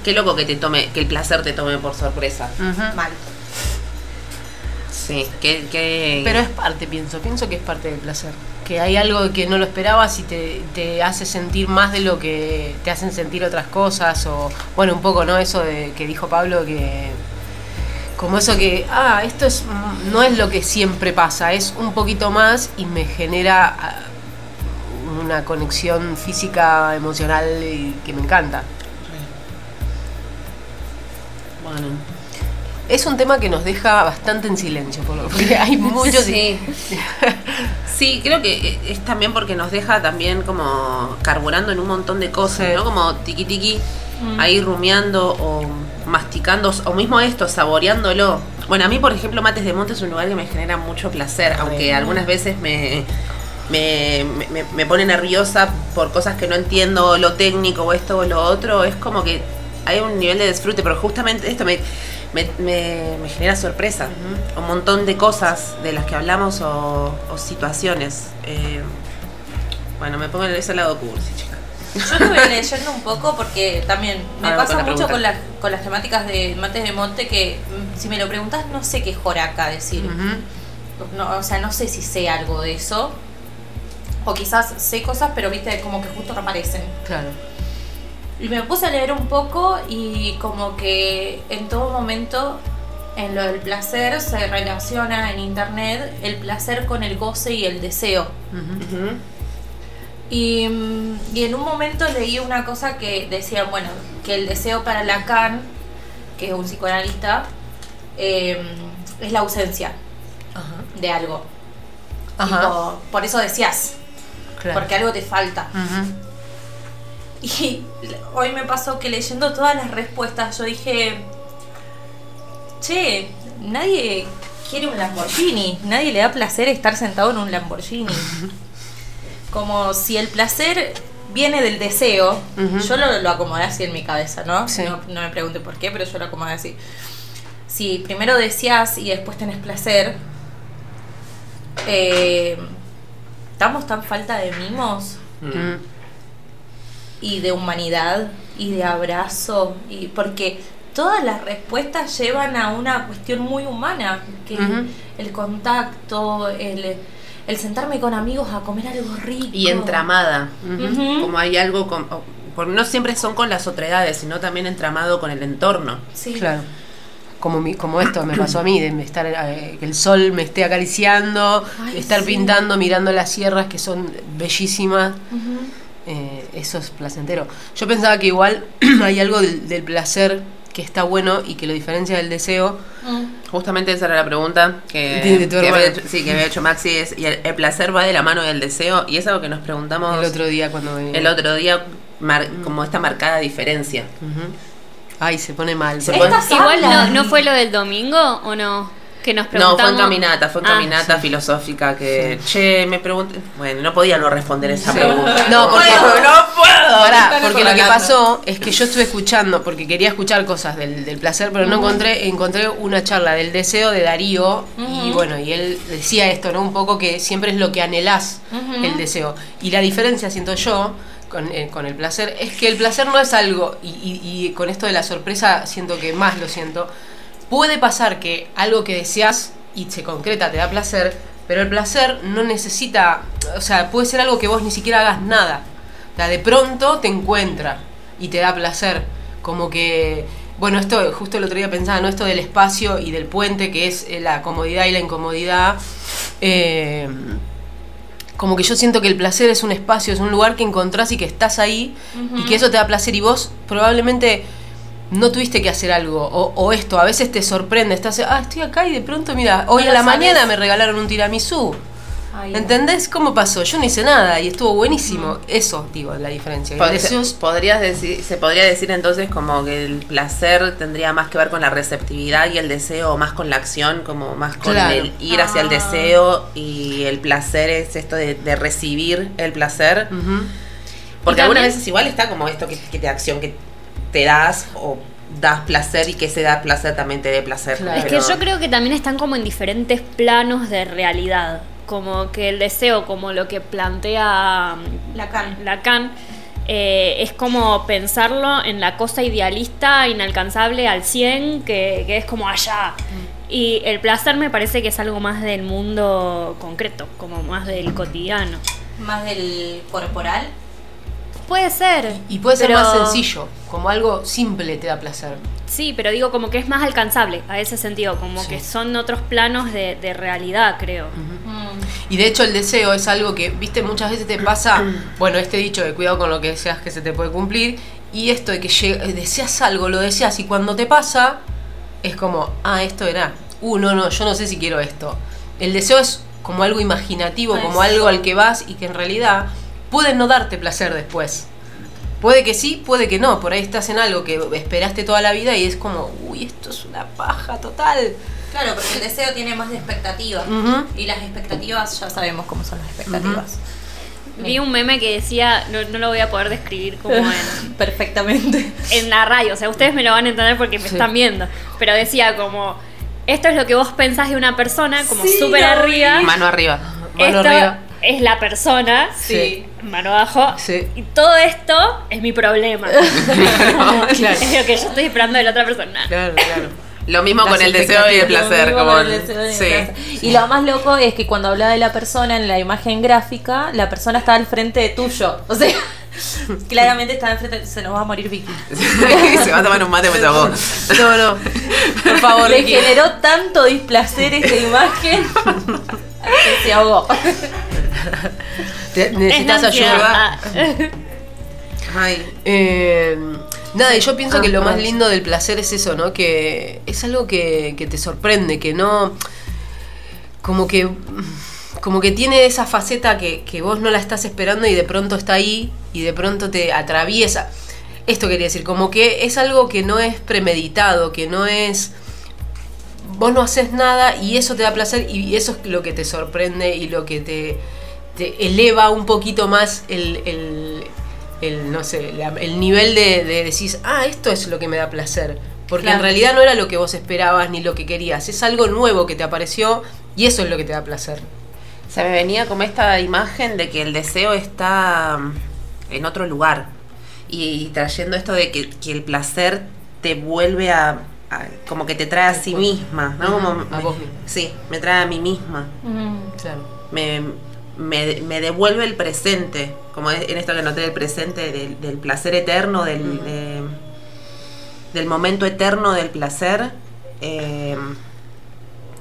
Qué loco que te tome, que el placer te tome por sorpresa. Mal. Sí, que, que Pero es parte, pienso. Pienso que es parte del placer. Que hay algo que no lo esperabas y te, te hace sentir más de lo que te hacen sentir otras cosas. O, bueno, un poco, ¿no? Eso de que dijo Pablo que. Como eso que, ah, esto es mm, no es lo que siempre pasa, es un poquito más y me genera ah, una conexión física, emocional y que me encanta. bueno. Es un tema que nos deja bastante en silencio, por lo- porque hay muchos. Sí. Sí, creo que es también porque nos deja también como carburando en un montón de cosas, Sí. ¿no? Como tiqui tiqui, ahí rumiando o masticando, o mismo esto, saboreándolo. Bueno, a mí, por ejemplo, Mates de Monte es un lugar que me genera mucho placer, aunque algunas veces me, me, me, me pone nerviosa por cosas que no entiendo, lo técnico o esto o lo otro. Es como que hay un nivel de disfrute, pero justamente esto me, me, me- me genera sorpresa. Un montón de cosas de las que hablamos o, o situaciones. Eh, bueno, me pongo en ese lado cursi, chica. Yo estuve leyendo un poco porque también me Ah, pasa mucho con, las con las temáticas de Mates de Monte que mm, si me lo preguntas no sé qué es joraca decir. No, o sea, no sé si sé algo de eso. O quizás sé cosas, pero viste, como que justo no aparecen. Claro. Y me puse a leer un poco y como que en todo momento en lo del placer se relaciona en internet el placer con el goce y el deseo. Y, y en un momento leí una cosa que decía, bueno, que el deseo para Lacan, que es un psicoanalista, eh, es la ausencia de algo. Tipo, por eso decías, Claro. porque algo te falta. Y hoy me pasó que leyendo todas las respuestas yo dije, che, nadie quiere un Lamborghini, nadie le da placer estar sentado en un Lamborghini. Como si el placer viene del deseo, yo lo, lo acomodé así en mi cabeza, ¿no? Sí. ¿no? no me pregunte por qué, pero yo lo acomodé así. Si primero deseas y después tenés placer, eh, ¿estamos tan falta de mimos? Mm. Y de humanidad y de abrazo y porque todas las respuestas llevan a una cuestión muy humana que el contacto el, el sentarme con amigos a comer algo rico Y entramada. Como hay algo con. no siempre son con las otredades, sino también entramado con el entorno. sí Claro. como, mi- como esto me pasó a mí, de estar, eh, que el sol me esté acariciando, estar pintando, mirando las sierras que son bellísimas. Eh, eso es placentero. Yo pensaba que igual hay algo del, del placer que está bueno y que lo diferencia del deseo. Justamente esa era la pregunta que, De- de tu que hermana. había, hecho, sí, que había hecho Maxi. Es, y el, el placer va de la mano del deseo y es algo que nos preguntamos El otro día cuando venía. el otro día, mar- como esta marcada diferencia. Ay, se pone mal. Se Se pone- pone- Igual. ¿no fue lo del domingo o no? Que nos No, fue en caminata, fue en Ah, caminata filosófica que, che, me pregunté, bueno, no podía no responder esa pregunta. No, porque- no puedo. Pará, porque lo que pasó es que yo estuve escuchando, porque quería escuchar cosas del, del placer, pero no encontré, encontré una charla del deseo de Darío, y bueno, y él decía esto, ¿no? Un poco que siempre es lo que anhelás, el deseo. Y la diferencia, siento yo, con, eh, con el placer, es que el placer no es algo, y, y- y con esto de la sorpresa siento que más lo siento, puede pasar que algo que deseas y se concreta te da placer, pero el placer no necesita, o sea, puede ser algo que vos ni siquiera hagas nada. O sea, de pronto te encuentra y te da placer. Como que, bueno, esto justo el otro día pensaba, ¿no? Esto del espacio y del puente, que es eh, la comodidad y la incomodidad. eh, como que yo siento que el placer es un espacio, es un lugar que encontrás y que estás ahí y que eso te da placer y vos probablemente no tuviste que hacer algo o, o esto, a veces te sorprende, estás, ah, estoy acá y de pronto, mira, hoy No a la sabes. mañana me regalaron un tiramisú. Ay, ¿Entendés cómo pasó? Yo no hice nada y estuvo buenísimo. Eso, digo, la diferencia. Pod- podrías decir, se podría decir entonces como que el placer tendría más que ver con la receptividad y el deseo más con la acción, como más con Claro. el ir hacia el Ah. deseo y el placer es esto de, de recibir el placer. Porque algunas veces igual está como esto que, que te acción que te das o das placer y que ese da placer también te dé placer. Claro. Es que yo creo que también están como en diferentes planos de realidad. Como que el deseo, como lo que plantea mm, Lacan. Lacan, eh, es como pensarlo en la cosa idealista, inalcanzable al 100, que, que es como allá. Y el placer me parece que es algo más del mundo concreto, como más del cotidiano. Más del corporal. Puede ser. Y puede ser pero- más sencillo, como algo simple te da placer. Sí, pero digo como que es más alcanzable a ese sentido, como Sí. que son otros planos de, de realidad, creo. Mm. Y de hecho el deseo es algo que, viste, muchas veces te pasa, bueno, este dicho de cuidado con lo que deseas que se te puede cumplir, y esto de que eh, deseas algo, lo deseas, y cuando te pasa, es como, ah, esto era, uh, no, no, yo no sé si quiero esto. El deseo es como algo imaginativo, como algo al que vas y que en realidad puede no darte placer después. Puede que sí, puede que no. Por ahí estás en algo que esperaste toda la vida y es como, uy, esto es una paja total. Claro, porque el deseo tiene más de expectativas. Ujú. Y las expectativas, ya sabemos cómo son las expectativas. Vi un meme que decía, no, no lo voy a poder describir como en, Perfectamente. en la radio, o sea, ustedes me lo van a entender porque me Sí. están viendo, pero decía como, esto es lo que vos pensás de una persona, como Sí, súper lo arriba, Mano arriba. Mano esto arriba. Es la persona, Sí. mano abajo, Sí. y todo esto es mi problema. Claro. Es lo que yo estoy esperando de la otra persona. Claro, claro. Lo mismo Las con el deseo y el placer. Lo mismo Como con el deseo y el sí. placer. Y lo más loco es que cuando habla de la persona en la imagen gráfica, la persona está al frente de tuyo. O sea, claramente está al frente. Se nos va a morir Vicky. Se va a tomar un mate mientras vos. No, no. Por favor, Le Vicky. generó tanto displacer esta imagen que se ahogó. Necesitas ayuda. ansiedad. Ay, Eh, nada, y yo pienso que lo Ah, más ah. lindo del placer es eso, ¿no? Que es algo que, que te sorprende, que no. Como que. Como que tiene esa faceta que, que vos no la estás esperando y de pronto está ahí y de pronto te atraviesa. Esto quería decir, como que es algo que no es premeditado, que no es. Vos no haces nada y eso te da placer y eso es lo que te sorprende y lo que te, te eleva un poquito más el, el, el, no sé, la- el nivel de, de decir, ah, esto es lo que me da placer. Porque Claro. en realidad no era lo que vos esperabas ni lo que querías, es algo nuevo que te apareció y eso es lo que te da placer. se me venía como esta imagen de que el deseo está mm, en otro lugar. Y, trayendo esto de que, que el placer te vuelve a, a- como que te trae a sí misma, ¿no? Como A me- vos misma. Sí, me trae a mí misma. Claro. me, me, me devuelve el presente, como es- en esto que noté del presente, del, del placer eterno, del, de- del momento eterno del placer, eh,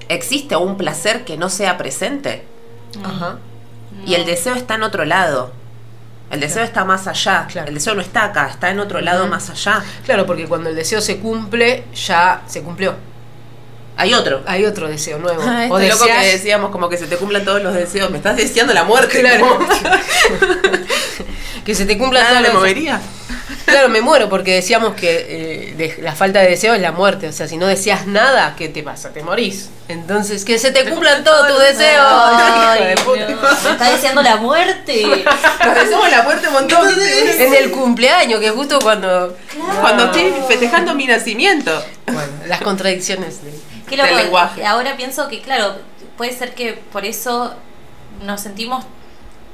existe un placer que no sea presente. Ajá. Y el deseo está en otro lado. El deseo está más allá. Claro. El deseo no está acá, está en otro lado más allá. Claro, porque cuando el deseo se cumple, ya se cumplió. Hay otro. Hay otro deseo nuevo. Ah, o este loco que deseas- decíamos como que se te cumplan todos los deseos. Me estás deseando la muerte. Claro. que se te cumpla Nada todo me lo- movería. Claro, me muero porque decíamos que eh, de- la falta de deseo es la muerte. O sea, si no deseas nada, ¿qué te pasa? Te morís. Entonces, que se te cumplan todos tus deseos. Ay, no, me está diciendo la muerte. Nos deseamos la muerte un montón. En el cumpleaños, que justo cuando. Cuando estoy festejando mi nacimiento. Bueno, las contradicciones de. Qué del loco. lenguaje. Ahora pienso que, claro, puede ser que por eso nos sentimos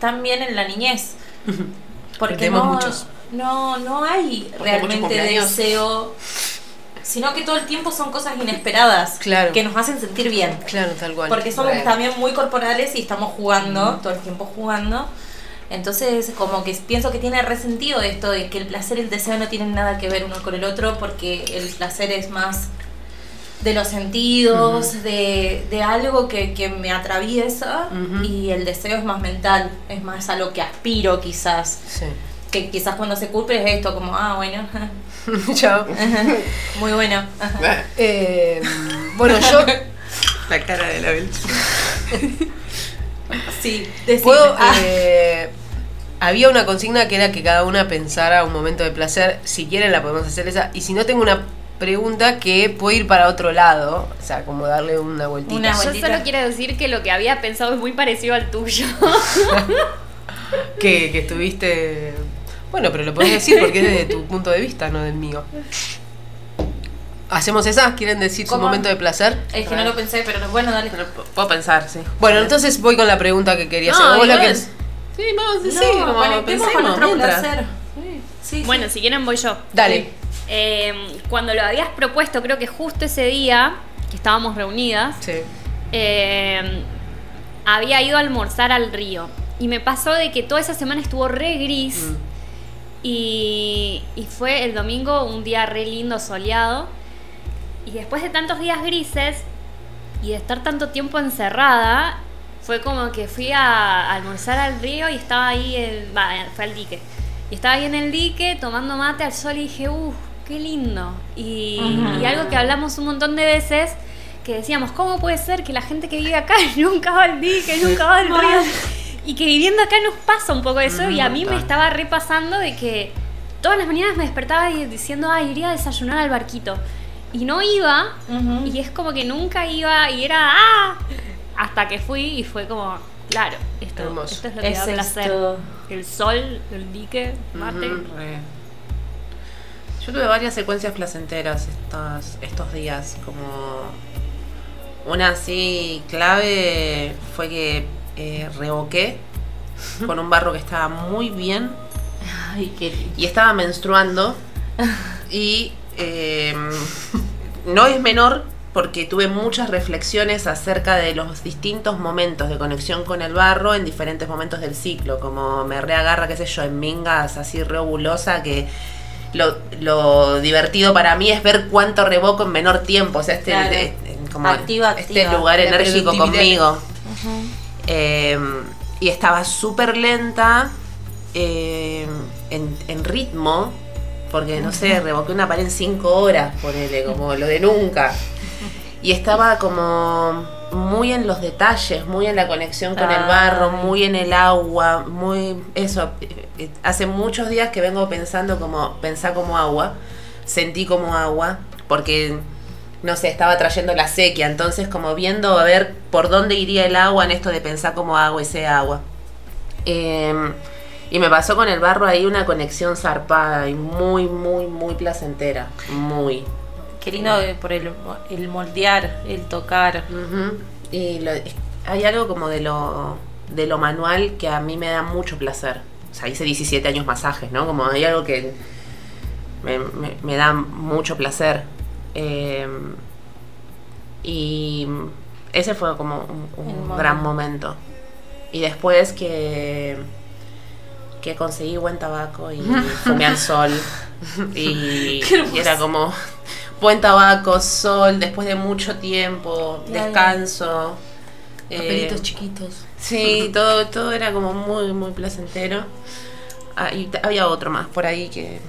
tan bien en la niñez. Porque no, muchos. no, no hay realmente deseo, sino que todo el tiempo son cosas inesperadas Claro. que nos hacen sentir bien. Claro, tal cual. Porque somos Bueno. también muy corporales y estamos jugando, todo el tiempo jugando. Entonces, como que pienso que tiene resentido esto de que el placer y el deseo no tienen nada que ver uno con el otro, porque el placer es más de los sentidos, de, de algo que, que me atraviesa, y el deseo es más mental, es más a lo que aspiro quizás. Sí. Que quizás cuando se cumple es esto, como, ah, bueno, Chao. muy bueno. Eh, bueno, yo La cara de la Belchi. Sí, puedo. Ah. eh, había una consigna que era que cada una pensara un momento de placer. Si quieren, la podemos hacer esa. Y si no, tengo una pregunta que puede ir para otro lado. O sea, como darle una vueltita. Una Yo solo quiero decir que lo que había pensado es muy parecido al tuyo. Que, que estuviste. Bueno, pero lo podés decir porque es desde tu punto de vista, no del mío. ¿Hacemos esa? ¿Quieren decir su ¿Cómo? momento de placer? Es que no lo pensé, pero bueno, dale. Pero Puedo pensar, sí. Bueno, entonces voy con la pregunta que quería hacer. No, ¿Vos la querés? Sí, vamos, sí, No, como pensemos con nuestro. Sí, bueno, si quieren voy yo. Dale. Eh, cuando lo habías propuesto, creo que justo ese día que estábamos reunidas, Sí. eh, había ido a almorzar al río. Y me pasó de que toda esa semana estuvo re gris. Mm. Y, y fue el domingo un día re lindo, soleado. Y después de tantos días grises y de estar tanto tiempo encerrada, fue como que fui a, almorzar al río y estaba ahí, en- va, fue al dique. Y estaba ahí en el dique tomando mate al sol y dije, uff, qué lindo. Y, y algo que hablamos un montón de veces, que decíamos, ¿cómo puede ser que la gente que vive acá nunca va al dique, nunca va al río? Y que viviendo acá nos pasa un poco eso y a mí me estaba repasando de que todas las mañanas me despertaba y diciendo, ay, iría a desayunar al barquito. Y no iba, y es como que nunca iba, y era, ¡ah! Hasta que fui y fue como, claro, esto, esto es lo que Es da placer. esto. El sol, el dique, mate. Yo tuve varias secuencias placenteras estos, estos días, como una así clave fue que eh, revoqué con un barro que estaba muy bien Ay, qué y estaba menstruando y eh, no es menor porque tuve muchas reflexiones acerca de los distintos momentos de conexión con el barro en diferentes momentos del ciclo, como me reagarra, qué sé yo, en mingas así reobulosa que lo, lo divertido para mí es ver cuánto revoco en menor tiempo, o sea, este, Claro. como Activa, este activa. lugar enérgico conmigo. Eh, y estaba súper lenta eh, en, en ritmo, porque no sé, revoqué una pared en cinco horas, ponele, como lo de nunca. Y estaba como muy en los detalles, muy en la conexión con el barro, muy en el agua, muy eso. Hace muchos días que vengo pensando como, pensar como agua, sentí como agua, porque no sé, estaba trayendo la sequía, entonces como viendo a ver por dónde iría el agua en esto de pensar como agua y sea agua. Eh, y me pasó con el barro ahí una conexión zarpada y muy, muy, muy placentera. Muy. Qué lindo por el, el moldear, el tocar. Y lo- hay algo como de lo, de lo manual que a mí me da mucho placer. O sea, hice 17 años masajes, ¿no? Como hay algo que me, me- me da mucho placer. Eh, y ese fue como un, un El momento. gran momento. Y después que, que conseguí buen tabaco y fumé al sol. Y, y era como buen tabaco, sol, después de mucho tiempo, Claro. descanso. eh, Papelitos chiquitos. Sí, todo, todo era como muy, muy placentero. Ah, y había otro más por ahí que.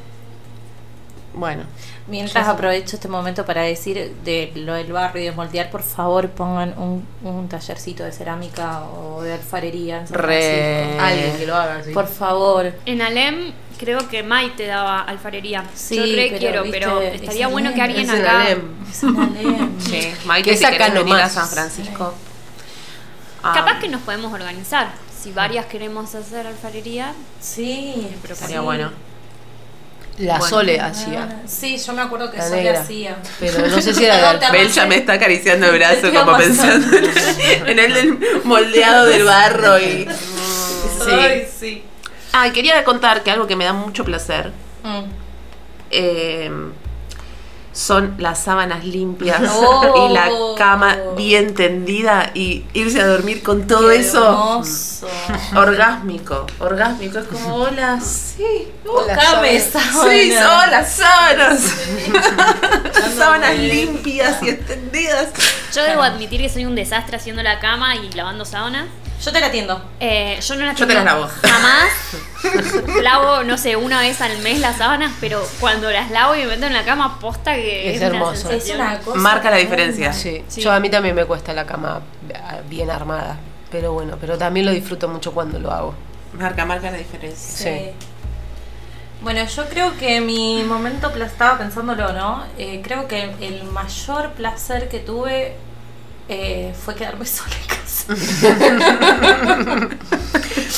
Bueno. Mientras aprovecho este momento para decir de lo del barrio y de moldear, por favor pongan un, un tallercito de cerámica o de alfarería en San Re. Alguien que lo haga, sí. Por favor. En Alem creo que Maite daba alfarería. Sí, Yo re pero, quiero, viste, pero es estaría bueno que Alem, alguien Es en acá. Alem. Es. Sí, Maite, si acá querés venir a nomás. San Francisco. Ah, Capaz que nos podemos organizar. Si varias queremos hacer alfarería, Sí, Pero Estaría sí. bueno. La Bueno. Sole hacía. Sí, yo me acuerdo que La Sole negra. hacía. Pero no sé si era de Perdón, te alfa- Bel ya me está acariciando el brazo como pensando en, el del moldeado del barro y. Ay, Sí. sí. Ah, quería contar que algo que me da mucho placer Mm. eh, son las sábanas limpias Oh. y la cama bien tendida y irse a dormir con todo Qué eso hermoso. orgásmico, orgásmico, es como hola, sí, Buscame sí, son las sábanas, sábanas limpias y extendidas. yo debo admitir que soy un desastre haciendo la cama y lavando sábanas. Yo te la atiendo. Eh, yo no las Yo te las lavo. Jamás. lavo, no sé, una vez al mes las sábanas, pero cuando las lavo y me meto en la cama, posta que Es es, una hermoso. Es una cosa. Marca la diferencia. Sí. Sí. Yo a mí también me cuesta la cama bien armada. Pero bueno, pero también lo disfruto mucho cuando lo hago. Marca, marca la diferencia. Sí. Sí. Bueno, yo creo que mi momento, estaba pensándolo, ¿no? Eh, creo que el mayor placer que tuve eh, fue quedarme sola en casa.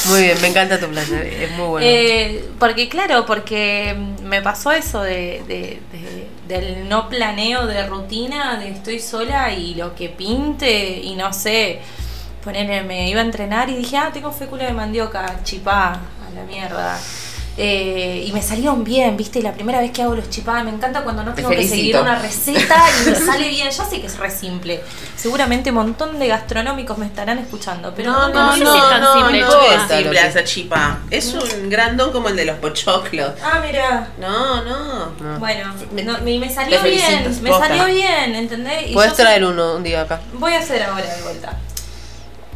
Muy bien, me encanta tu placer. Es muy bueno. Eh, porque claro, porque me pasó eso de, de- de- del no planeo de rutina, de estoy sola y lo que pinte y no sé, ponerme, me iba a entrenar y dije, ah, tengo fécula de mandioca, chipá, a la mierda. Eh, y me salieron bien, viste, la primera vez que hago los chipá, me encanta cuando no Te tengo que seguir una receta y me sale bien, ya sé que es re simple. Seguramente un montón de gastronómicos me estarán escuchando, pero No, no, sé si no, es tan no, simple, no chipa. es simple hacer chipa. Es un grandón como el de los pochoclos. Ah, mira. No, no. No. Bueno, Me- no, me, me salió bien, me posta. salió bien, ¿entendés? Y Puedes traer uno un día acá. Voy a hacer ahora de vuelta.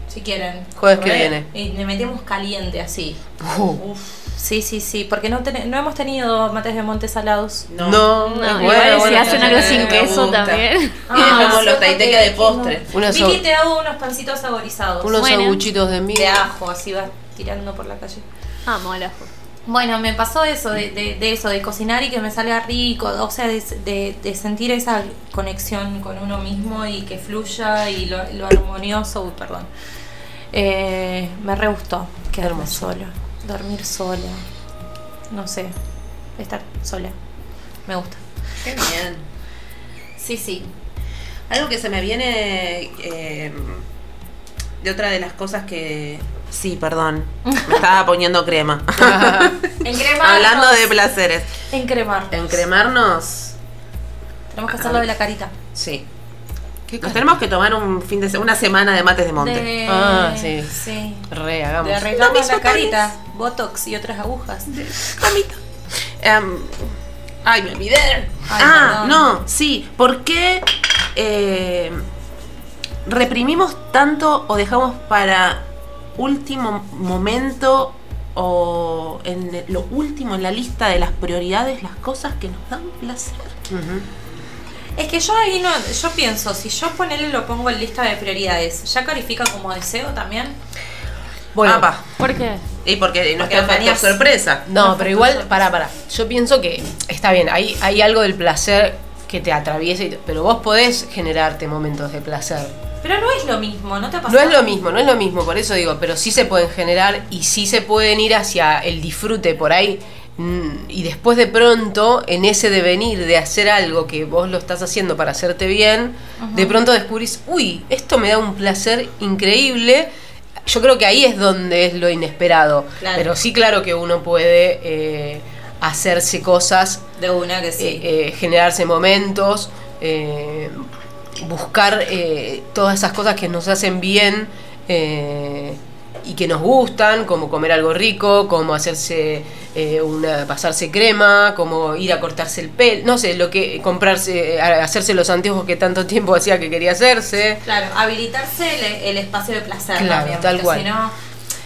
Si quieren. Jueves que viene. Y le metemos caliente así. Uh, Uf. Sí, sí, sí, porque no, ten- no hemos tenido mates de monte salados. No. No, No, es igual bueno, si bueno, hacen algo sin queso gusta. también. Y dejamos los porque- de postre. Unos, Vicky, te hago unos pancitos saborizados. unos Bueno. sanguchitos de miga. de ajo, así vas tirando por la calle. Amo el ajo. Bueno, me pasó eso, de, de- de eso, de cocinar y que me salga rico, o sea, de, de- de sentir esa conexión con uno mismo y que fluya y lo, lo armonioso, uy, perdón. Eh, me re gustó quedarme Hermoso. Dormir sola, no sé, estar sola, me gusta. Qué bien. Sí, sí. Algo que se me viene eh, de otra de las cosas que. Sí, perdón. Me estaba poniendo crema. Encremarnos. Hablando de placeres. Encremar. Encremarnos. Tenemos que hacerlo de la carita. Sí. ¿Qué Nos tenemos que tomar un fin de se- una semana de mates de monte. De... Ah, sí. Sí. Re, hagamos. De mis la carita, botox y otras agujas. Mamita. Em, ay, me olvidé. Ay, ah, perdón. no, sí. ¿Por qué eh, reprimimos tanto o dejamos para último momento o en lo último en la lista de las prioridades las cosas que nos dan placer? Ujú. Es que yo ahí no, yo pienso, si yo ponerle lo pongo en lista de prioridades, ¿ya califica como deseo también? Bueno, Apa. ¿Por qué? Y porque no Porque está sorpresa. No, pero igual, para, para. Yo pienso que está bien, hay, hay algo del placer que te atraviesa, y pero vos podés generarte momentos de placer. Pero no es lo mismo, ¿no te ha No pasado? es lo mismo, no es lo mismo, por eso digo, pero sí se pueden generar y sí se pueden ir hacia el disfrute por ahí. Mm, Y después de pronto, en ese devenir de hacer algo que vos lo estás haciendo para hacerte bien, de pronto descubrís, uy, esto me da un placer increíble. Yo creo que ahí es donde es lo inesperado. Claro. Pero sí, claro que uno puede eh, hacerse cosas De una que sí. eh, eh, generarse momentos, buscar todas esas cosas que nos hacen bien eh, y que nos gustan, como comer algo rico, como hacerse eh, una, pasarse crema, como ir a cortarse el pelo, no sé, lo que comprarse, eh, hacerse los anteojos que tanto tiempo hacía que quería hacerse. Claro, habilitarse el, el espacio de placer Claro, también, tal cual. si no,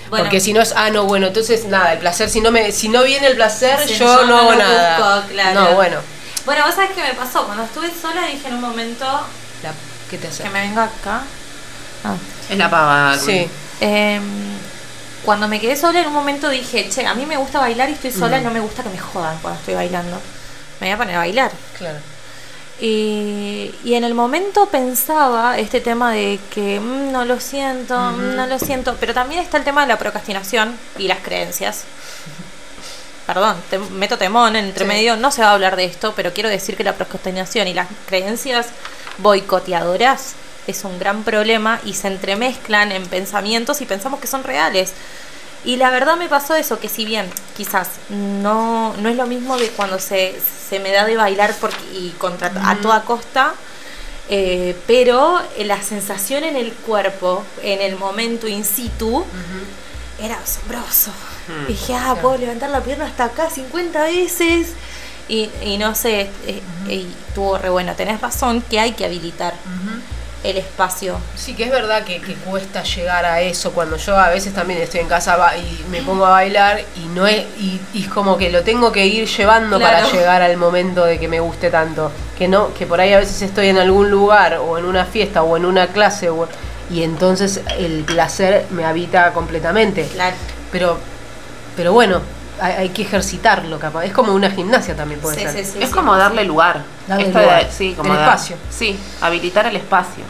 bueno, Porque si no es, ah, no, bueno, entonces nada, el placer, si no me si no viene el placer, Sí, yo, yo no no hago nada. busco, claro. No, bueno. bueno, vos sabés qué me pasó, cuando estuve sola dije en un momento La- ¿Qué te hace? que me venga acá. Ah. Es la pava. Sí. Em, cuando me quedé sola en un momento dije, che, a mí me gusta bailar y estoy sola y Mm. no me gusta que me jodan cuando estoy bailando. Me voy a poner a bailar. Claro. Y, y en el momento pensaba este tema de que "Mm, no lo siento, mm, no lo siento, pero también está el tema de la procrastinación y las creencias. Perdón, te meto temón entre Sí. medio, no se va a hablar de esto, pero quiero decir que la procrastinación y las creencias boicoteadoras es un gran problema y se entremezclan en pensamientos y pensamos que son reales. Y la verdad me pasó eso, que si bien quizás no, no es lo mismo de cuando se, se me da de bailar porque, y contra, a toda costa, eh, pero la sensación en el cuerpo, en el momento in situ, era asombroso. Dije, ah, puedo levantar la pierna hasta acá 50 veces. Y, y no sé, eh, y tuvo re bueno, tenés razón que hay que habilitar el espacio. Sí, que es verdad que, que cuesta llegar a eso cuando yo a veces también estoy en casa y me pongo a bailar y no es y, y es como que lo tengo que ir llevando Claro. para llegar al momento de que me guste tanto que no que por ahí a veces estoy en algún lugar o en una fiesta o en una clase o- y entonces el placer me habita completamente Claro. pero pero bueno hay, hay que ejercitarlo capaz es como una gimnasia también puede Sí, ser sí, sí, Es sí. como darle lugar. Darle Esto de- lugar. sí, como El dar- espacio. Sí, habilitar el espacio.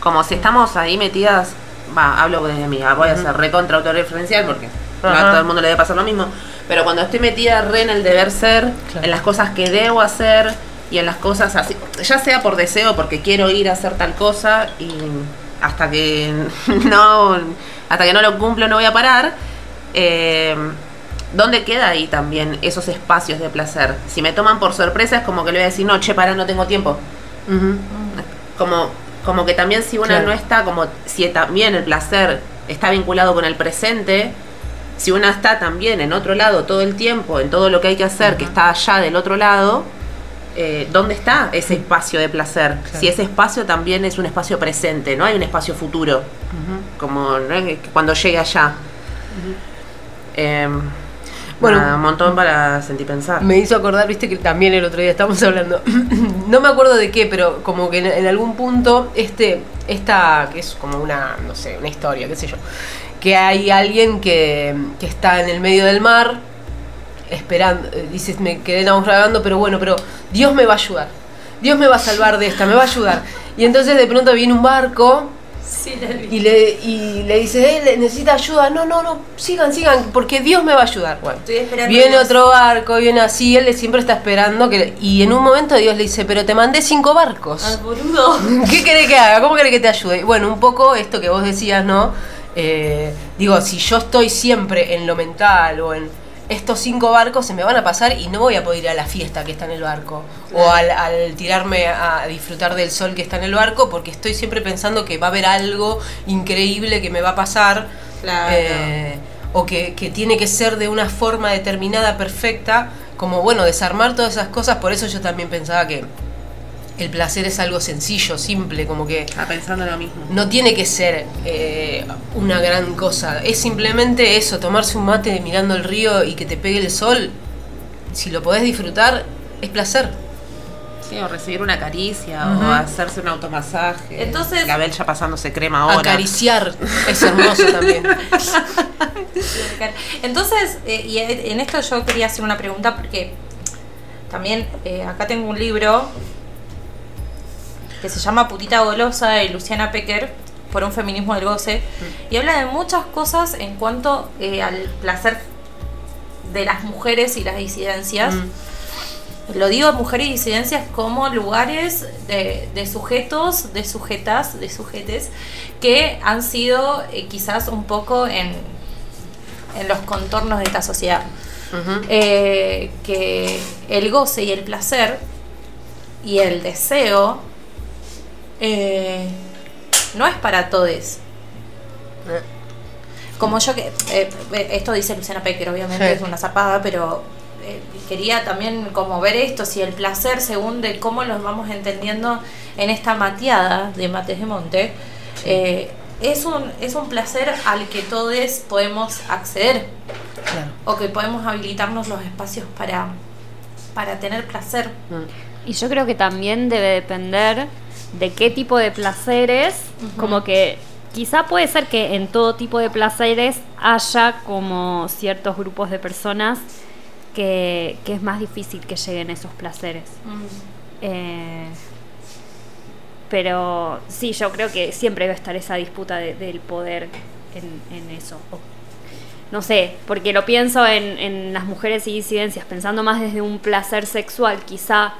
Como si estamos ahí metidas, va, hablo desde mí, voy a ser recontra autorreferencial porque no a todo el mundo le debe pasar lo mismo. Pero cuando estoy metida re en el deber ser, Claro. en las cosas que debo hacer y en las cosas así, ya sea por deseo, porque quiero ir a hacer tal cosa y hasta que no, hasta que no lo cumplo no voy a parar. Eh, ¿Dónde queda ahí también esos espacios de placer? Si me toman por sorpresa es como que le voy a decir, no, che, para, no tengo tiempo. Como, como que también si una Claro. no está, como si también el placer está vinculado con el presente, si una está también en otro lado todo el tiempo, en todo lo que hay que hacer, que está allá del otro lado, eh, ¿dónde está ese espacio de placer? Claro. Si ese espacio también es un espacio presente, no hay un espacio futuro, como cuando llegue allá. Bueno. nada, un montón para sentir pensar. Me hizo acordar, viste que también el otro día estábamos hablando, no me acuerdo de qué, pero como que en, en algún punto, este, esta, que es como una, no sé, una historia, qué sé yo, que hay alguien que, que está en el medio del mar, esperando, eh, dices, me quedé naufragando, pero bueno, pero Dios me va a ayudar, Dios me va a salvar de esta, me va a ayudar. Y entonces de pronto viene un barco Sí, la vi. y le, y le dice, él necesita ayuda. No, no, no, sigan, sigan, porque Dios me va a ayudar. Bueno, Estoy esperando viene otro barco, viene así, él siempre está esperando. que Y en un momento Dios le dice, pero te mandé cinco barcos. Al boludo. ¿Qué querés que haga? ¿Cómo querés que te ayude? Bueno, un poco esto que vos decías, ¿no? Eh, digo, si yo estoy siempre en lo mental o en estos cinco barcos se me van a pasar y no voy a poder ir a la fiesta que está en el barco. O al, al tirarme a disfrutar del sol que está en el barco porque estoy siempre pensando que va a haber algo increíble que me va a pasar Claro. eh, o que, que tiene que ser de una forma determinada, perfecta, como bueno, desarmar todas esas cosas, por eso yo también pensaba que el placer es algo sencillo, simple, como que Estaba pensando lo mismo. no tiene que ser eh, una gran cosa. Es simplemente eso, tomarse un mate mirando el río y que te pegue el sol. Si lo podés disfrutar, es placer. Sí, o recibir una caricia, o hacerse un automasaje. Entonces- La ya pasándose crema ahora. Acariciar es hermoso también. Entonces, eh, y en esto yo quería hacer una pregunta porque también eh, acá tengo un libro que se llama Putita Golosa de Luciana Pecker por un feminismo del goce y habla de muchas cosas en cuanto eh, al placer de las mujeres y las disidencias. Lo digo mujeres y disidencias como lugares de, de sujetos, de sujetas, de sujetes que han sido eh, quizás un poco en, en los contornos de esta sociedad. Eh, que el goce y el placer y el deseo eh, no es para todos. como yo que, eh, esto dice Luciana Pecker, obviamente Sí. es una zapada, pero eh, quería también como ver esto, si el placer según de cómo los vamos entendiendo en esta mateada de Mates de Monte, eh, es, un, es un placer al que todos podemos acceder Claro. o que podemos habilitarnos los espacios para, para tener placer. Mm. Y yo creo que también debe depender de qué tipo de placeres, como que quizá puede ser que en todo tipo de placeres haya como ciertos grupos de personas que, que es más difícil que lleguen a esos placeres. Eh, pero sí, yo creo que siempre va a estar esa disputa de- del poder en, en eso. O- no sé, porque lo pienso en, en las mujeres y disidencias, pensando más desde un placer sexual, quizá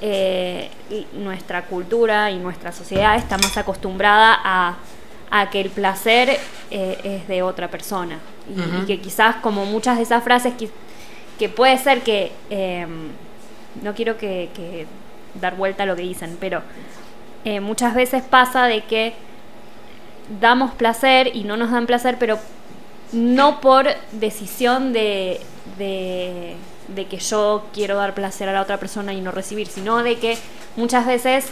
eh, nuestra cultura y nuestra sociedad está más acostumbrada a, a que el placer eh, es de otra persona. Y, que quizás como muchas de esas frases que, que puede ser que, eh, no quiero que, que dar vuelta a lo que dicen, pero eh, muchas veces pasa de que damos placer y no nos dan placer, pero no por decisión de, de, de que yo quiero dar placer a la otra persona y no recibir, sino de que muchas veces...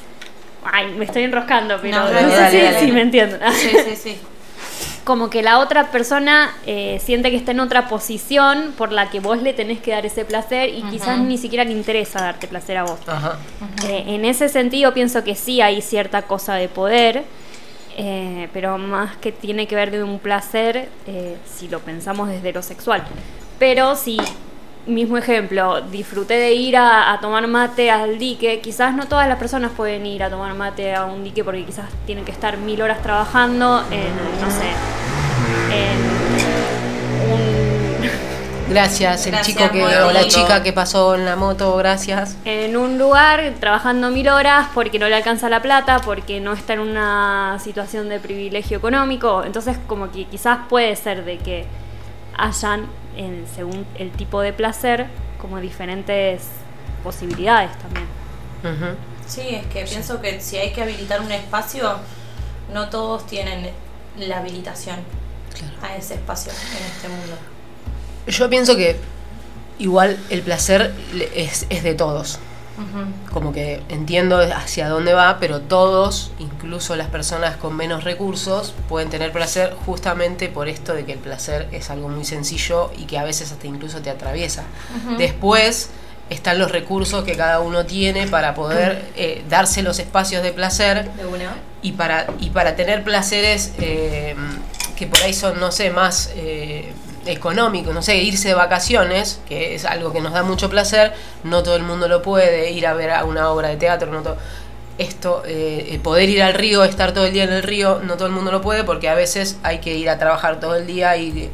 Ay, me estoy enroscando, pero No, no, dale, sé dale, si, dale. si me entienden. Sí, sí, sí. Como que la otra persona eh, siente que está en otra posición por la que vos le tenés que dar ese placer y quizás ni siquiera le interesa darte placer a vos. Ajá. Eh, en ese sentido pienso que sí hay cierta cosa de poder, eh, pero más que tiene que ver de un placer eh, si lo pensamos desde lo sexual. Pero si, mismo ejemplo, disfruté de ir a, a tomar mate al dique, quizás no todas las personas pueden ir a tomar mate a un dique porque quizás tienen que estar mil horas trabajando en, no sé, en un Gracias, el Gracias, chico que, o la chica que pasó en la moto, gracias. en un lugar trabajando mil horas porque no le alcanza la plata, porque no está en una situación de privilegio económico. Entonces, como que quizás puede ser de que hayan, en, según el tipo de placer, como diferentes posibilidades también. Sí, es que pienso que si hay que habilitar un espacio, no todos tienen la habilitación a ese espacio en este mundo. Yo pienso que igual el placer le- es, es de todos. Como que entiendo hacia dónde va, pero todos, incluso las personas con menos recursos, pueden tener placer justamente por esto de que el placer es algo muy sencillo y que a veces hasta incluso te atraviesa. Después están los recursos que cada uno tiene para poder eh, darse los espacios de placer De una. y para, y para tener placeres eh, que por ahí son, no sé, más eh, económicos, no sé, irse de vacaciones, que es algo que nos da mucho placer, no todo el mundo lo puede, ir a ver a una obra de teatro, no todo. Esto, eh, eh, poder ir al río, estar todo el día en el río, no todo el mundo lo puede porque a veces hay que ir a trabajar todo el día y...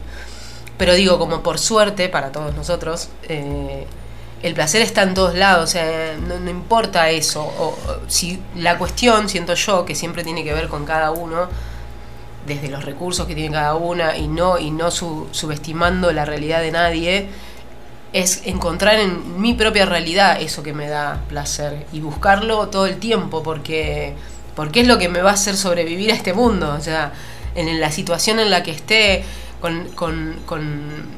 Pero digo, como por suerte para todos nosotros, eh, el placer está en todos lados, o sea, no, no importa eso. O si la cuestión, siento yo, que siempre tiene que ver con cada uno, desde los recursos que tiene cada una y no, y no su- subestimando la realidad de nadie, es encontrar en mi propia realidad eso que me da placer y buscarlo todo el tiempo porque, porque es lo que me va a hacer sobrevivir a este mundo. O sea, en la situación en la que esté, con, con- con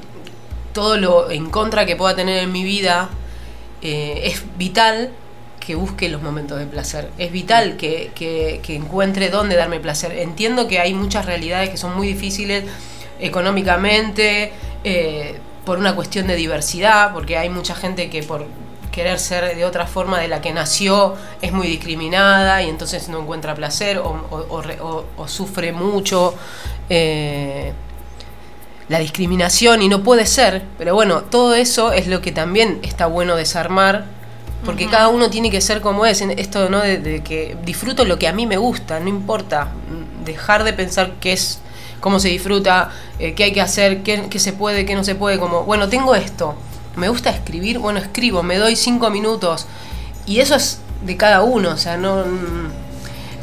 todo lo en contra que pueda tener en mi vida, eh, es vital que busque los momentos de placer. Es vital que, que- encuentre dónde darme placer. Entiendo que hay muchas realidades que son muy difíciles económicamente, eh, por una cuestión de diversidad, porque hay mucha gente que por querer ser de otra forma de la que nació es muy discriminada y entonces no encuentra placer o sufre mucho. eh, la discriminación y no puede ser, pero bueno, todo eso es lo que también está bueno desarmar, porque cada uno tiene que ser como es, esto ¿no? De, de que disfruto lo que a mí me gusta, no importa, dejar de pensar qué es, cómo se disfruta, eh, qué hay que hacer, qué, qué se puede, qué no se puede, como, bueno, tengo esto, me gusta escribir, bueno, escribo, me doy cinco minutos, y eso es de cada uno, o sea, no... mm,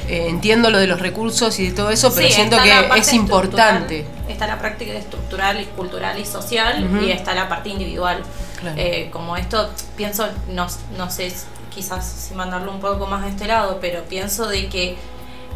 eh, entiendo lo de los recursos y de todo eso, pero Sí, siento que es importante. Está la práctica estructural y cultural y social y está la parte individual. Claro. Eh, como esto, pienso, no, no sé, quizás si mandarlo un poco más a este lado, pero pienso de que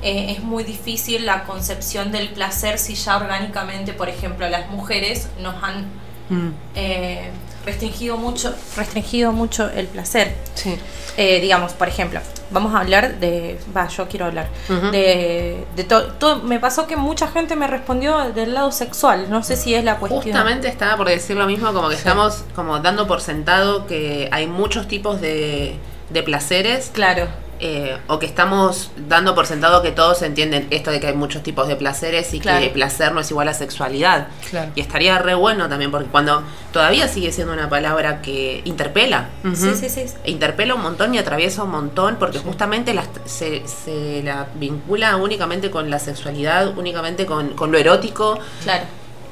eh, es muy difícil la concepción del placer si ya orgánicamente, por ejemplo, las mujeres nos han Mm, eh, restringido mucho, restringido mucho el placer. sí. Eh, digamos, por ejemplo, vamos a hablar de. Va, yo quiero hablar. De, de to- todo. Me pasó que mucha gente me respondió del lado sexual. No sé si es la cuestión. Justamente estaba por decir lo mismo, como que estamos como dando por sentado que hay muchos tipos de, de placeres, Claro. Eh, o que estamos dando por sentado que todos entienden esto de que hay muchos tipos de placeres y Claro. que placer no es igual a sexualidad. Claro. Y estaría re bueno también, porque cuando todavía sigue siendo una palabra que interpela, Ujú. Sí, sí, sí. interpela un montón y atraviesa un montón porque justamente las- se, se la vincula únicamente con la sexualidad, únicamente con, con lo erótico. Claro.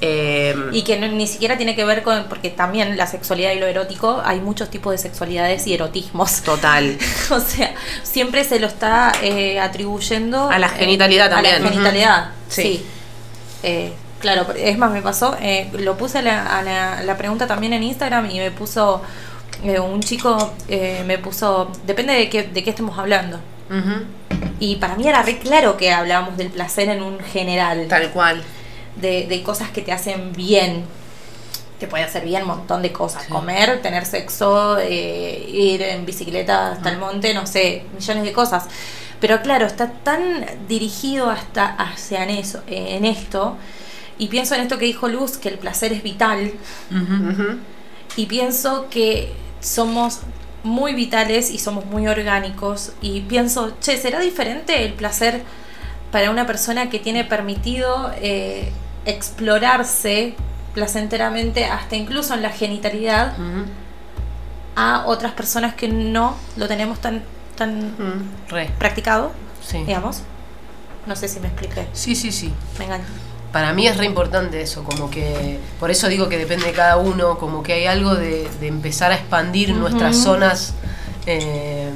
Eh, Y que no- ni siquiera tiene que ver con. Porque también la sexualidad y lo erótico, hay muchos tipos de sexualidades y erotismos. total. o sea, siempre se lo está eh, atribuyendo. A la genitalidad eh, también. A la genitalidad, sí. Sí. Eh, claro, es más, me pasó. eh, lo puse a la, a la- la pregunta también en Instagram y me puso. eh, un chico eh, me puso. Depende de qué, de qué estemos hablando. Y para mí era re claro que hablábamos del placer en un general. Tal cual. De, de cosas que te hacen bien. Te puede hacer bien un montón de cosas. Comer, tener sexo, eh, ir en bicicleta hasta el monte, no sé, millones de cosas. Pero claro, está tan dirigido hasta hacia en eso, eh, en esto. Y pienso en esto que dijo Luz, que el placer es vital. Y pienso que somos muy vitales y somos muy orgánicos. Y pienso, che, ¿será diferente el placer para una persona que tiene permitido eh, explorarse placenteramente, hasta incluso en la genitalidad, a otras personas que no lo tenemos tan, tan. Re. practicado, Sí. digamos? No sé si me expliqué. Sí, sí, sí. Me engaño. Para mí es re importante eso, como que, por eso digo que depende de cada uno, como que hay algo de, de empezar a expandir nuestras zonas. eh,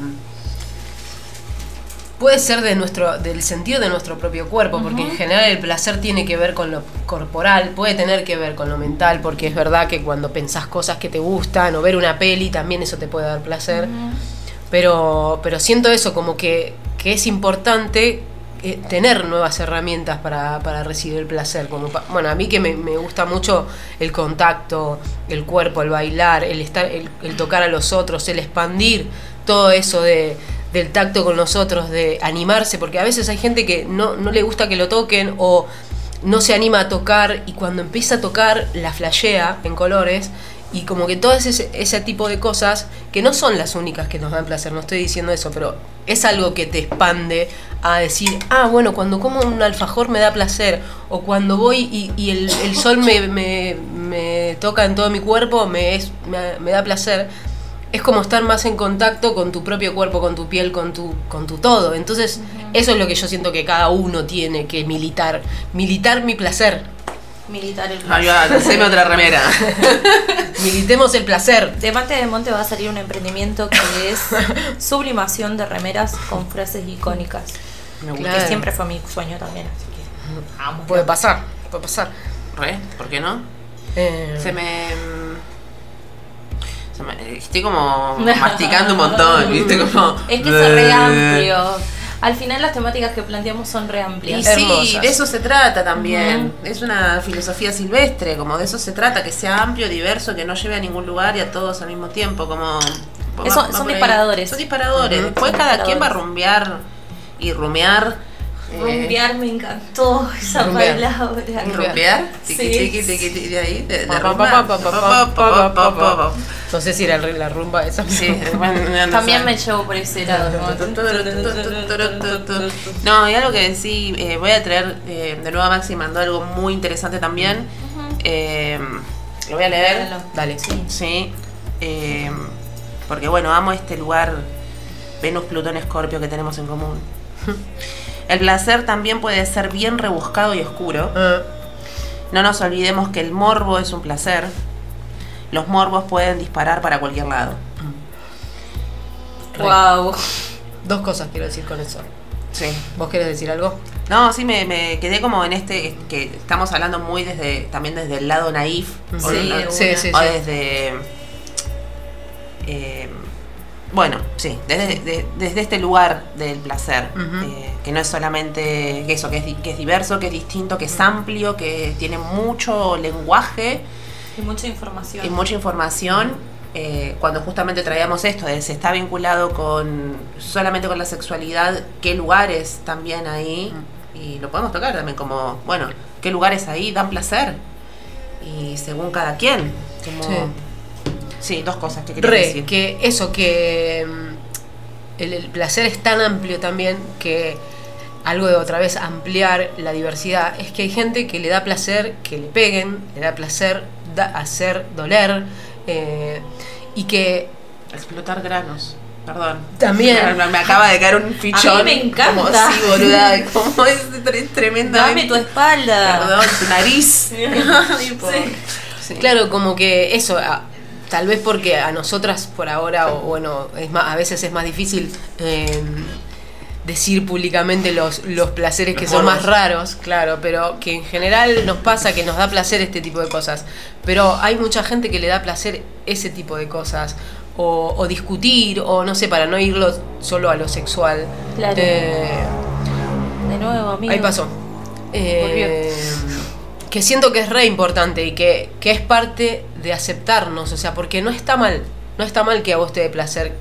puede ser de nuestro, del sentido de nuestro propio cuerpo, porque en general el placer tiene que ver con lo corporal, puede tener que ver con lo mental, porque es verdad que cuando pensás cosas que te gustan o ver una peli, también eso te puede dar placer. Pero, pero siento eso, como que, que es importante eh, tener nuevas herramientas para, para recibir el placer. Como pa- bueno, a mí que me, me gusta mucho el contacto, el cuerpo, el bailar, el, estar, el, el tocar a los otros, el expandir todo eso de, del tacto con los otros, de animarse, porque a veces hay gente que no, no le gusta que lo toquen o no se anima a tocar y cuando empieza a tocar la flashea en colores y como que todo ese, ese tipo de cosas que no son las únicas que nos dan placer, no estoy diciendo eso, pero es algo que te expande a decir, ah, bueno, cuando como un alfajor me da placer, o cuando voy y, y el, el sol me, me- me toca en todo mi cuerpo, me, es, me da placer. Es como estar más en contacto con tu propio cuerpo, con tu piel, con tu, con tu todo. Entonces, eso es lo que yo siento que cada uno tiene que militar. Militar mi placer. Militar el Ahí va, haceme otra remera. Militemos el placer. De Mate de Monte va a salir un emprendimiento que es sublimación de remeras con frases icónicas. Me gusta. Claro. Que siempre fue mi sueño también, así que vamos. Puede pasar, puede pasar. Re, ¿por qué no? Eh, Se me. Estoy como masticando un montón, ¿viste? Como. Es que es re amplio. Al final las temáticas que planteamos son re Y sí, Hermosas. de eso se trata también. Es una filosofía silvestre, como de eso se trata, que sea amplio, diverso, que no lleve a ningún lugar y a todos al mismo tiempo, como... Eso- va son disparadores. Son disparadores. Después Son cada quien va a rumbear y rumear. Rumbear me encantó esa Rumbear. palabra. ¿Rumbear? Tiqui, tiqui, tiqui, tiqui, de ahí, de, de Pa, pa, rumba. pa, pa, pa, pa, pa, pa, pa, pa. Pa, no sé si era la rumba esa. Sí, También me llevo por ese lado. No, y algo que sí, eh, voy a traer, eh, de nuevo a Maxi mandó algo muy interesante también. Eh, lo voy a leer. Dale. Sí. eh, porque bueno, amo este lugar Venus, Plutón, Escorpio que tenemos en común. El placer también puede ser bien rebuscado y oscuro. Ah, No nos olvidemos que el morbo es un placer. Los morbos pueden disparar para cualquier lado. Wow. dos cosas quiero decir con eso. Sí. ¿Vos querés decir algo? No, sí, me, me quedé como en este, que estamos hablando muy desde, también desde el lado naif. o Sí, de sí, sí, o desde... eh, bueno, sí, desde, de- desde este lugar del placer, eh, que no es solamente eso, que es, que es diverso, que es distinto, que es amplio, que tiene mucho lenguaje Y mucha información. y mucha información. eh, cuando justamente traíamos esto, de se está vinculado con solamente con la sexualidad, qué lugares también ahí, y lo podemos tocar también como, bueno, qué lugares ahí dan placer, y según cada quien. Como, Sí. Sí. dos cosas que quería Re, decir. que eso, que mm, el, el placer es tan amplio también que algo de otra vez ampliar la diversidad es que hay gente que le da placer que le peguen, le da placer da- hacer doler eh, y que Explotar granos. Perdón. También. Me, me acaba de caer un fichón. A mí me encanta. Como, sí, boluda. Como es tre- tremenda. Dame tu espalda. Perdón, tu nariz. Sí. sí. Claro, como que eso, tal vez porque a nosotras por ahora, o bueno, es más, a veces es más difícil eh, decir públicamente los, los placeres que son más raros, claro, pero que en general nos pasa que nos da placer este tipo de cosas. Pero hay mucha gente que le da placer ese tipo de cosas. O, o discutir, o no sé, para no irlo solo a lo sexual. Claro. Eh, De nuevo, amigo. Ahí pasó. Eh, que siento que es re importante y que, que es parte de aceptarnos, o sea, porque no está mal, no está mal que a vos te dé placer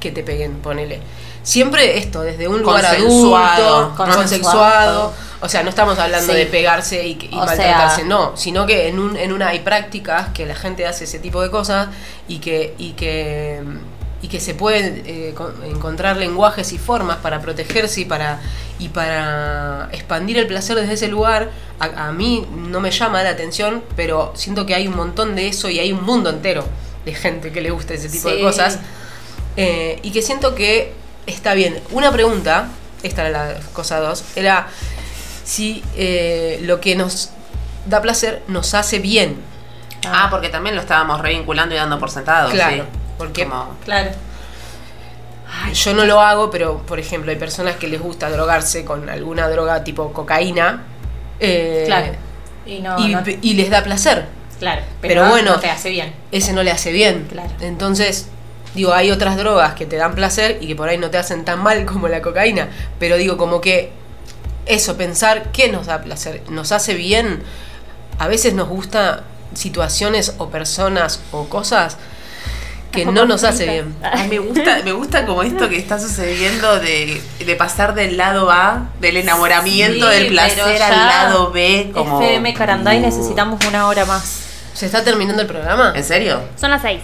que te peguen, ponele. Siempre esto, desde un lugar Consensuado. adulto, Consensuado. consensuado, o sea, no estamos hablando Sí. de pegarse y, y maltratarse, sea- no, sino que en, un, en una hay prácticas que la gente hace ese tipo de cosas y que, y que, y que se pueden eh, con- encontrar lenguajes y formas para protegerse y para, y para expandir el placer desde ese lugar. A, a mí no me llama la atención, pero siento que hay un montón de eso y hay un mundo entero de gente que le gusta ese tipo de cosas. Eh, y que siento que está bien. Una pregunta, esta era la cosa dos, era si eh, lo que nos da placer nos hace bien. Ah, porque también lo estábamos revinculando y dando por sentado. Claro, sí. Porque- Como- Claro. Yo no lo hago, pero por ejemplo hay personas que les gusta drogarse con alguna droga tipo cocaína. eh, Claro. Y no, y, no- y les da placer. claro. pero Pero, bueno. no te hace bien. Ese no le hace bien. Claro. Entonces, digo, hay otras drogas que te dan placer y que por ahí no te hacen tan mal como la cocaína. Pero digo, como que eso, pensar qué nos da placer, nos hace bien. A veces nos gusta situaciones o personas o cosas que no nos hace bien. Ay, me gusta, me gusta como esto que está sucediendo de, de pasar del lado A, del enamoramiento, Sí, del placer al lado B, como. FM Caranday Uh. necesitamos una hora más. ¿Se está terminando el programa? ¿En serio? Son las seis.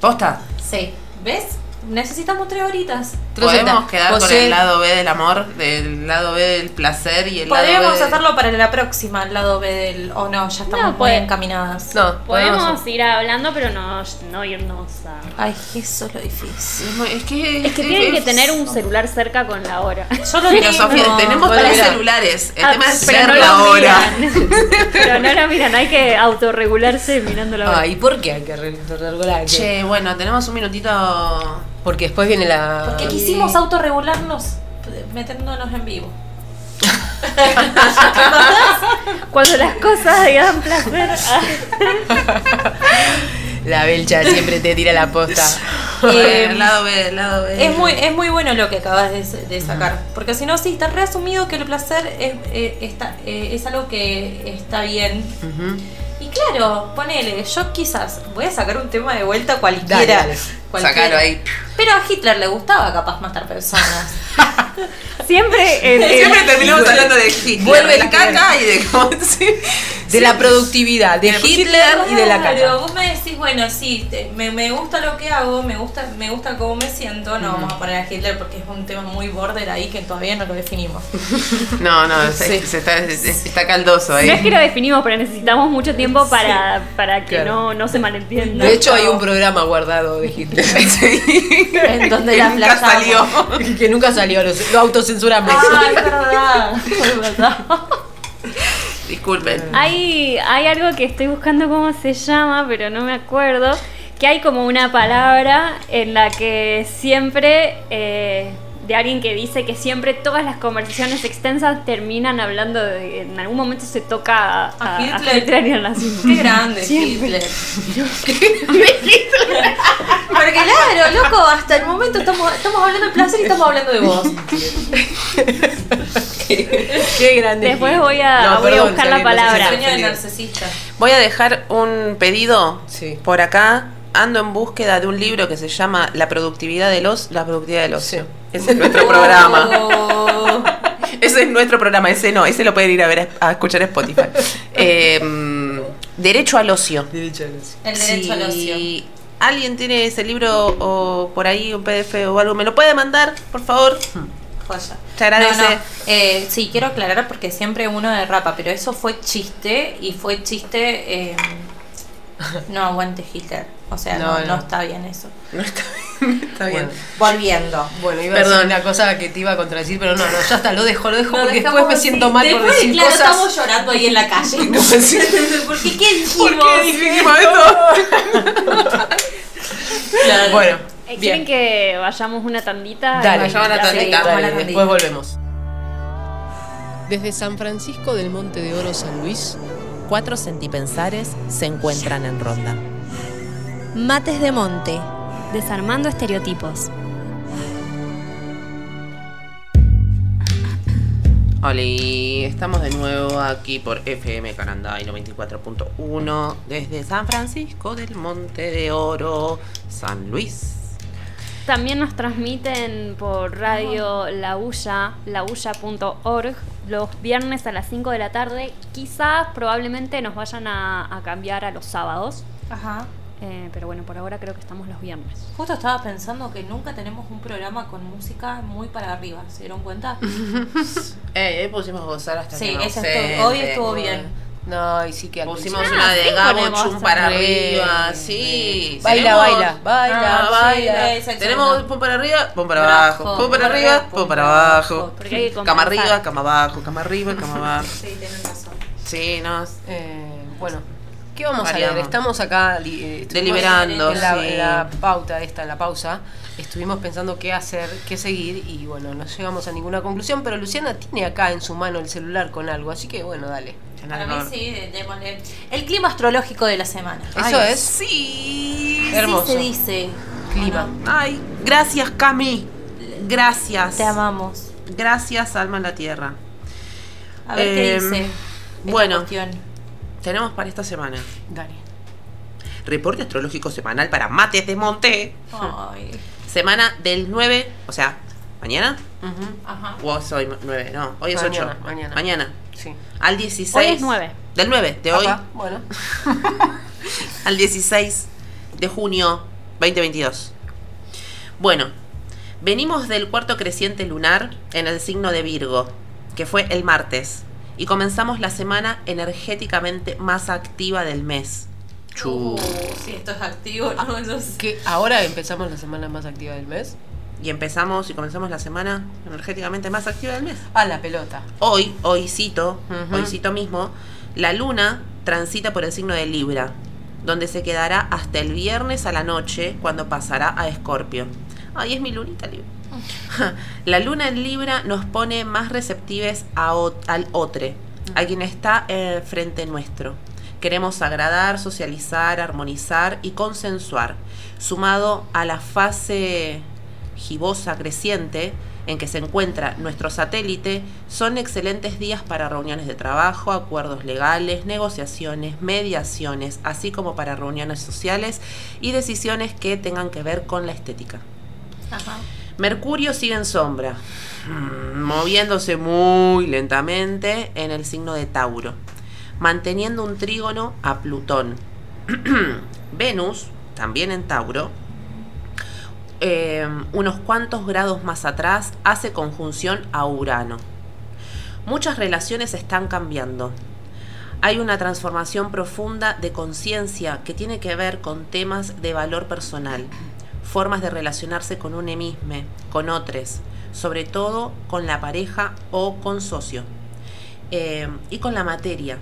¿Posta? Sí. ¿Ves? Necesitamos tres horitas. Podemos quedar con el lado B del amor, del lado B del placer y el lado Podríamos B de- hacerlo para la próxima, el lado B del. O no, ya estamos No, muy encaminadas. No, Podemos ir hablando, pero no, no irnos a. Ay, eso es lo difícil. Es muy- Es que, Es que tienen que tener un celular cerca con la hora. Yo lo Filosofía, tenemos tres celulares. El Ah, tema es pero ver no la hora. miran. pero no lo miran, hay que autorregularse mirando la hora. Ah, ¿y por qué hay que re- regular? Che, bueno, tenemos un minutito. Porque después viene la. Porque quisimos autorregularnos metiéndonos en vivo. Cuando las cosas dan placer. La Belcha siempre te tira la posta. Eh, el lado B, el lado B. Es muy, es muy bueno lo que acabas de, de sacar. Porque si no, sí, está reasumido que el placer es, eh, está, eh, es algo que está bien. Y claro, ponele, yo quizás voy a sacar un tema de vuelta cualquiera. Dale, dale. cualquiera. Sacalo ahí. Pero a Hitler le gustaba capaz matar personas. Siempre. Siempre terminamos hablando de Hitler, Vuelve de la caca y de cómo sí. De la productividad, de De Hitler y de la Claro, caca. vos me decís, bueno, sí, te- me, me gusta lo que hago, me gusta, me gusta cómo me siento. No vamos a poner a Hitler porque es un tema muy border ahí que todavía no lo definimos. No, no, se está, se- está caldoso ahí. No es que lo definimos, pero necesitamos mucho tiempo para, para que Claro. no, no se malentienda. De hecho, hay un programa guardado de Hitler. Sí. En donde Que la nunca salió. que nunca salió, lo, lo autocensuramos. Ah, es verdad, es verdad. Disculpen. Hay, hay algo que estoy buscando cómo se llama, pero no me acuerdo. Que hay como una palabra en la que siempre eh, de alguien que dice que siempre todas las conversaciones extensas terminan hablando de. En algún momento se toca a, A a- Hitler. a Hitler y a la nazismo. Qué grande Siempre. Hitler. Porque claro, loco, hasta el momento estamos, estamos hablando de placer y estamos hablando de vos. Qué grande. Después voy a- voy a buscar la palabra. no. Voy a dejar un pedido Sí. por acá. Ando en búsqueda de un libro que se llama La productividad de los, la productividad del ocio. Sí. Ese es nuestro programa. Oh. Ese es nuestro programa, ese no, ese lo pueden ir a ver a escuchar en Spotify. Eh, mm, derecho al ocio. Derecho al ocio. El derecho al ocio. Si alguien tiene ese libro o por ahí un PDF o algo, me lo puede mandar, por favor. Joya. Te agradece. No, no. Eh, sí, quiero aclarar porque siempre uno derrapa, pero eso fue chiste y fue chiste. eh, no aguante Hitler. O sea, no, No, no, no. está bien eso. No está bien. Está bien. Bueno. Volviendo. Bueno, iba a Perdón. decir una cosa que te iba a contradecir, pero no, no, ya está, lo dejo, lo dejo porque después me siento mal por Después, decir claro, cosas. estamos llorando ahí en la calle. Sí. ¿Por qué? ¿Qué dijimos? ¿Por qué dijimos esto? Claro. Bueno, Eh, bien. ¿Quieren que vayamos una tandita? Dale, vayamos a tandita. a Dale, tandita. después volvemos. Desde San Francisco del Monte de Oro San Luis, Cuatro centipensares se encuentran en ronda. Mates de Monte. Desarmando estereotipos. Hola, estamos de nuevo aquí por FM Cananday 94.1 desde San Francisco del Monte de Oro, San Luis. También nos transmiten por radio La Ulla, laulla.org, los viernes a las 5 de la tarde. Quizás, probablemente nos vayan a, a cambiar a los sábados. Ajá. Eh, pero bueno, por ahora creo que estamos los viernes. Justo estaba pensando que nunca tenemos un programa con música muy para arriba. ¿Se dieron cuenta? Eh, pusimos gozar hasta Sí, que no esa sé, estuvo- hoy estuvo bien. No, y sí que Pusimos una de sí Gabo ponemos Chum para arriba, sí. Baila, Tenemos- baila, baila, Ah, baila. Tenemos pum para arriba, pum para Abajo, abajo, pum para arriba, pum para abajo. Cama arriba, cama abajo, cama arriba, cama abajo. Sí, tienen razón. Sí, no. Eh, bueno, ¿qué vamos a leer? Estamos acá li- eh, Deliberando, en la, sí. en la pauta esta, en la pausa. Estuvimos pensando qué hacer, qué seguir y bueno, no llegamos a ninguna conclusión, pero Luciana tiene acá en su mano el celular con algo, así que bueno, dale. Para mí sí, démosle. El clima astrológico de la semana. Eso Ay, es Sí. hermoso. Sí se dice. Clima. Ay, gracias, Cami. Gracias. Te amamos. Gracias, alma en la tierra. A ver qué Em, dice. bueno. cuestión. Tenemos para esta semana Dale. reporte astrológico semanal para Mates de Monte. Ay. Semana del 9, o sea, mañana. Ujú. Ajá. O es hoy 9, no, hoy es Mañana, 8. mañana. Mañana. Sí. Al 16. Hoy es 9. Del 9, de hoy. Bueno. al 16 de junio 2022. Bueno, venimos del cuarto creciente lunar en el signo de Virgo, que fue el martes, y comenzamos la semana energéticamente más activa del mes. Chu. Uh, si esto es activo, no, eso es- Que ahora empezamos la semana más activa del mes. Y empezamos y comenzamos la semana energéticamente más activa del mes. A la pelota. Hoy, hoy cito, Ujú. hoy cito mismo, la luna transita por el signo de Libra, donde se quedará hasta el viernes a la noche cuando pasará a Escorpio. Ay, es mi lunita Libra. La luna en Libra nos pone más receptives a ot- al otro, a quien está eh, frente nuestro. Queremos agradar, socializar, armonizar y consensuar, sumado a la fase gibosa creciente en que se encuentra nuestro satélite, son excelentes días para reuniones de trabajo, acuerdos legales, negociaciones, mediaciones, así como para reuniones sociales y decisiones que tengan que ver con la estética. Ajá. Mercurio sigue en sombra, mm, moviéndose muy lentamente en el signo de Tauro, manteniendo un trígono a Plutón. Venus, también en Tauro, eh, unos cuantos grados más atrás, hace conjunción a Urano. Muchas relaciones están cambiando. Hay una transformación profunda de conciencia que tiene que ver con temas de valor personal, formas de relacionarse con un mismo, con otros, sobre todo con la pareja o con socio, eh, y con la materia.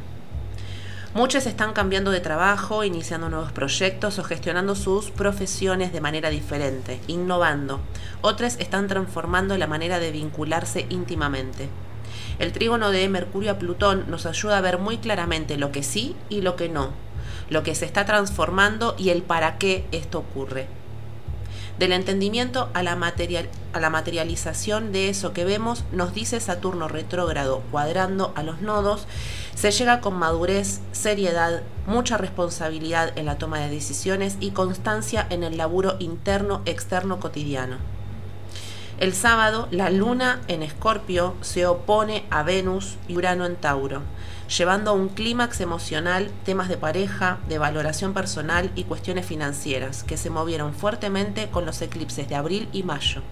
Muchos están cambiando de trabajo, iniciando nuevos proyectos o gestionando sus profesiones de manera diferente, innovando. Otros están transformando la manera de vincularse íntimamente. El trígono de Mercurio a Plutón nos ayuda a ver muy claramente lo que sí y lo que no, lo que se está transformando y el para qué esto ocurre. Del entendimiento a la, material, a la materialización de eso que vemos, nos dice Saturno retrógrado cuadrando a los nodos, se llega con madurez, seriedad, mucha responsabilidad en la toma de decisiones y constancia en el laburo interno, externo, cotidiano. El sábado, la luna en Escorpio se opone a Venus y Urano en Tauro, llevando a un clímax emocional temas de pareja, de valoración personal y cuestiones financieras, que se movieron fuertemente con los eclipses de abril y mayo.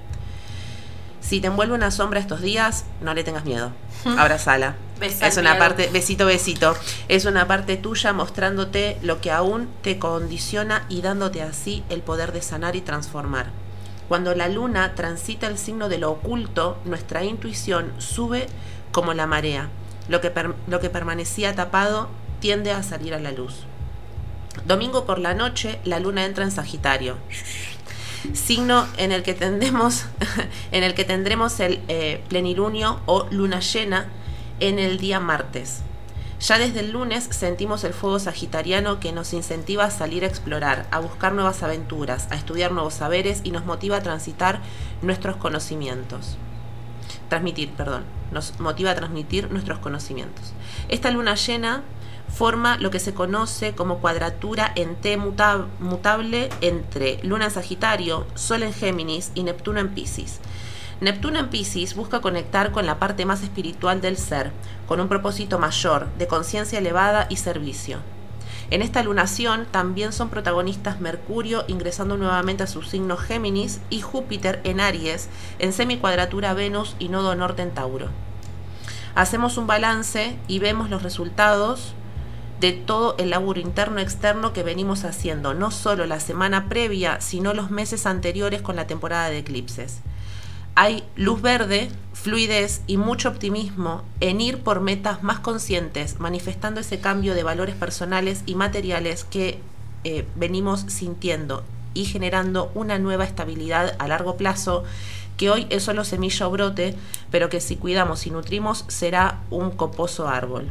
Si te envuelve una sombra estos días, no le tengas miedo. Abrazala. Besa Es una miedo. parte, besito, besito. Es una parte tuya mostrándote lo que aún te condiciona y dándote así el poder de sanar y transformar. Cuando la luna transita el signo de lo oculto, nuestra intuición sube como la marea. Lo que, lo que permanecía tapado tiende a salir a la luz. Domingo por la noche, la luna entra en Sagitario. Signo en el que tendremos, en el que tendremos el eh, plenilunio o luna llena en el día martes. Ya desde el lunes sentimos el fuego sagitariano que nos incentiva a salir a explorar, a buscar nuevas aventuras, a estudiar nuevos saberes y nos motiva a transitar nuestros conocimientos. Transmitir, perdón, nos motiva a transmitir nuestros conocimientos. Esta luna llena forma lo que se conoce como cuadratura en T muta- mutable entre Luna en Sagitario, Sol en Géminis y Neptuno en Piscis. Neptuno en Piscis busca conectar con la parte más espiritual del ser, con un propósito mayor, de conciencia elevada y servicio. En esta lunación también son protagonistas Mercurio ingresando nuevamente a su signo Géminis y Júpiter en Aries, en semicuadratura Venus y nodo norte en Tauro. Hacemos un balance y vemos los resultados de todo el laburo interno externo que venimos haciendo, no solo la semana previa, sino los meses anteriores con la temporada de eclipses. Hay luz verde, fluidez y mucho optimismo en ir por metas más conscientes, manifestando ese cambio de valores personales y materiales que eh, venimos sintiendo y generando una nueva estabilidad a largo plazo que hoy es solo semilla o brote, pero que si cuidamos y nutrimos será un coposo árbol.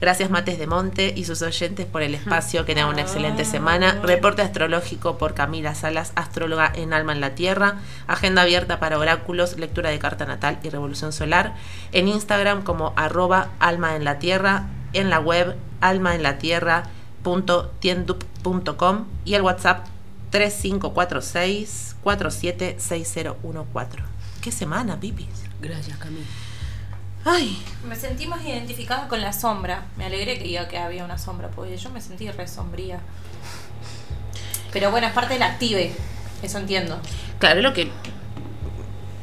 Gracias Mates de Monte y sus oyentes por el espacio, que tengan una excelente semana. Reporte astrológico por Camila Salas, astróloga en Alma en la Tierra. Agenda abierta para oráculos, lectura de carta natal y revolución solar. En Instagram como arroba alma en la tierra. En la web almaenlatierra.tiendup.com y el WhatsApp 3546 476014. ¿Qué semana, Pipis? Gracias, Camila. Ay, Me sentí más identificada con la sombra. Me alegré que diga que había una sombra, porque yo me sentí re sombría. Pero bueno, es parte del active. Eso entiendo. claro, es lo que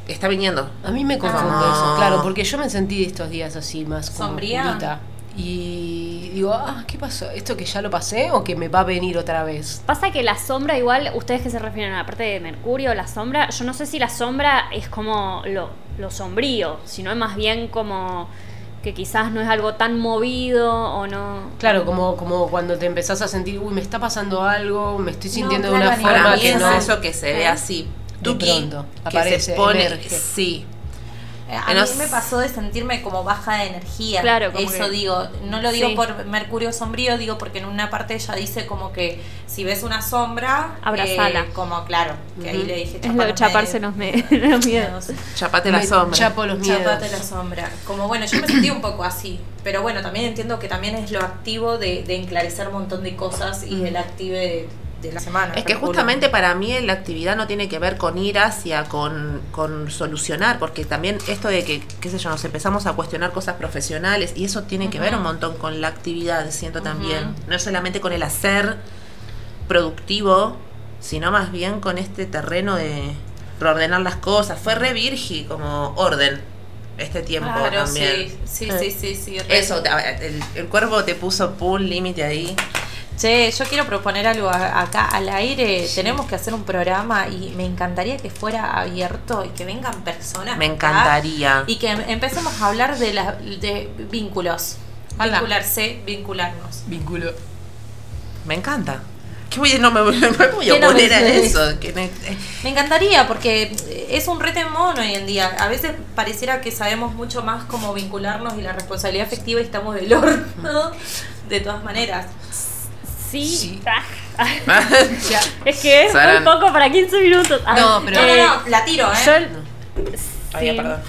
está viniendo. A mí me confunde Ah. eso, claro, porque yo me sentí estos días así más como ¿Sombría? Y digo, ah, ¿qué pasó? ¿Esto que ya lo pasé o que me va a venir otra vez? Pasa que la sombra, igual, ustedes que se refieren a la parte de Mercurio, la sombra, yo no sé si la sombra es como lo, lo sombrío, sino es más bien como que quizás no es algo tan movido o no. Claro, como, como cuando te empezás a sentir, uy, me está pasando algo, me estoy sintiendo claro, de una forma que es no. eso que se ve ¿Eh? así. De Tuki, pronto, que aparece, se pone, emerge. sí. Eh, A mí me pasó de sentirme como baja de energía. Claro, como Eso que- digo. No lo digo Sí. por Mercurio sombrío, digo porque en una parte ella dice como que si ves una sombra. Abrazala. eh, como claro, que ahí le dije Es lo de chaparse los, me- los miedos. Chapate la sombra. chapo los miedos. Chapate la sombra. Como bueno, yo me sentí un poco así. Pero bueno, también entiendo que también es lo activo de, de enclarecer un montón de cosas y el active de, de la semana. Es que justamente para mí la actividad no tiene que ver con ir hacia, con, con solucionar, porque también esto de que, qué sé yo, nos empezamos a cuestionar cosas profesionales y eso tiene que ver un montón con la actividad, siento también. No solamente con el hacer productivo, sino más bien con este terreno de reordenar las cosas. Fue re virgi como orden este tiempo Claro, también. sí, sí, sí, sí, sí. Eso, el, el cuerpo te puso un límite ahí. Che, yo quiero proponer algo acá al aire. Tenemos que hacer un programa y me encantaría que fuera abierto y que vengan personas. Me acá encantaría. Y que em- empecemos a hablar de, la, de vínculos. Vincularse, vincularnos. Vínculo. Me encanta. ¿Qué voy a, no me, voy- no me voy a ¿Qué no a me- eso? que me- eh, Me encantaría porque es un retemón hoy en día. A veces pareciera que sabemos mucho más cómo vincularnos y la responsabilidad afectiva y estamos del horno. De todas maneras. Sí. Sí. Ah, es que es Sarán. muy poco para 15 minutos. Ah, No, pero- No, eh, no, no, la tiro, ¿eh? Yo, Ay, sí. perdón.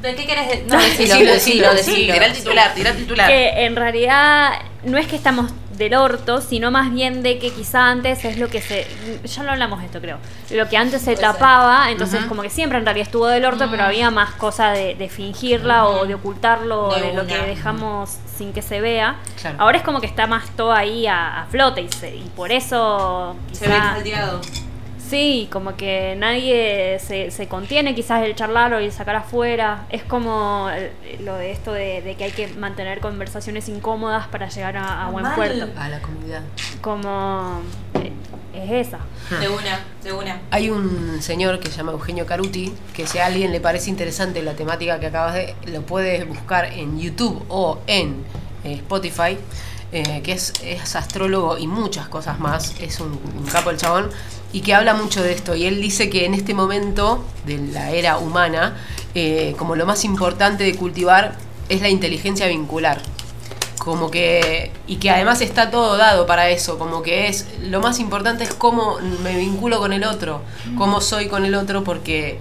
¿De qué querés decir? No, Decilo, decilo, decilo, decilo, decilo. Tira el titular, tira el titular. que en realidad no es que estamos del orto, sino más bien de que quizá antes es lo que se. Ya lo hablamos esto, creo. Lo que antes se ser. tapaba, entonces como que siempre en realidad estuvo del orto, pero había más cosa de, de fingirla o de ocultarlo, o De de, lo que dejamos sin que se vea. Claro. Ahora es como que está más todo ahí a, a flote y, se- y por eso Se ve. Sí, como que nadie se, se contiene quizás el charlar o el sacar afuera. Es como eh, lo de esto de, de que hay que mantener conversaciones incómodas para llegar a, a buen Mal. puerto. A la comunidad. Como eh, es esa. De una, de una. Hay un señor que se llama Eugenio Caruti, que si a alguien le parece interesante la temática que acabas de, lo puedes buscar en YouTube o en eh, Spotify, eh, que es, es astrólogo y muchas cosas más, es un, un capo el chabón, y que habla mucho de esto. Y él dice que en este momento de la era humana, eh, como lo más importante de cultivar es la inteligencia vincular como que y que además está todo dado para eso como que es lo más importante es cómo me vinculo con el otro cómo soy con el otro porque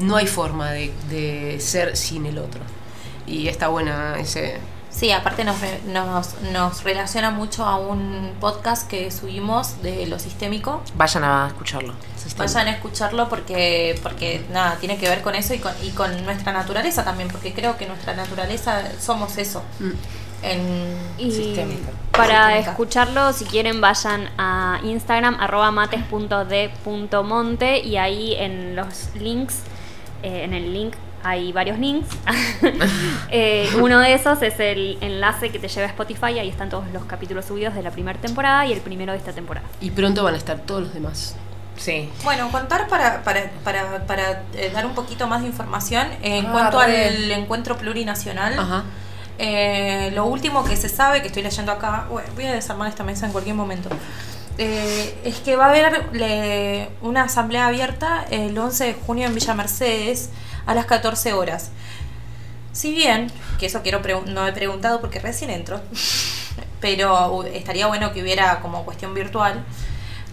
no hay forma de, de ser sin el otro y está buena ese Sí, aparte nos, re- nos, nos relaciona mucho a un podcast que subimos de lo sistémico. Vayan a escucharlo. Vayan a escucharlo porque, porque nada, tiene que ver con eso y con, y con nuestra naturaleza también, porque creo que nuestra naturaleza somos eso. Mm. En, Y Sistémica. para Sistémica. escucharlo, si quieren, vayan a Instagram, arroba mates.d.monte y ahí en los links, eh, en el link hay varios links. Eh, uno de esos es el enlace que te lleva a Spotify, ahí están todos los capítulos subidos de la primera temporada y el primero de esta temporada. y pronto van a estar todos los demás Sí. Bueno, contar para, para, para, para eh, dar un poquito más de información en Ah, cuanto al encuentro plurinacional. Ajá. Eh, lo último que se sabe, que estoy leyendo acá, bueno, voy a desarmar esta mesa en cualquier momento, eh, es que va a haber le- una asamblea abierta el 11 de junio en Villa Mercedes a las 14 horas. Si bien, que eso quiero no he preguntado porque recién entro, pero estaría bueno que hubiera como cuestión virtual.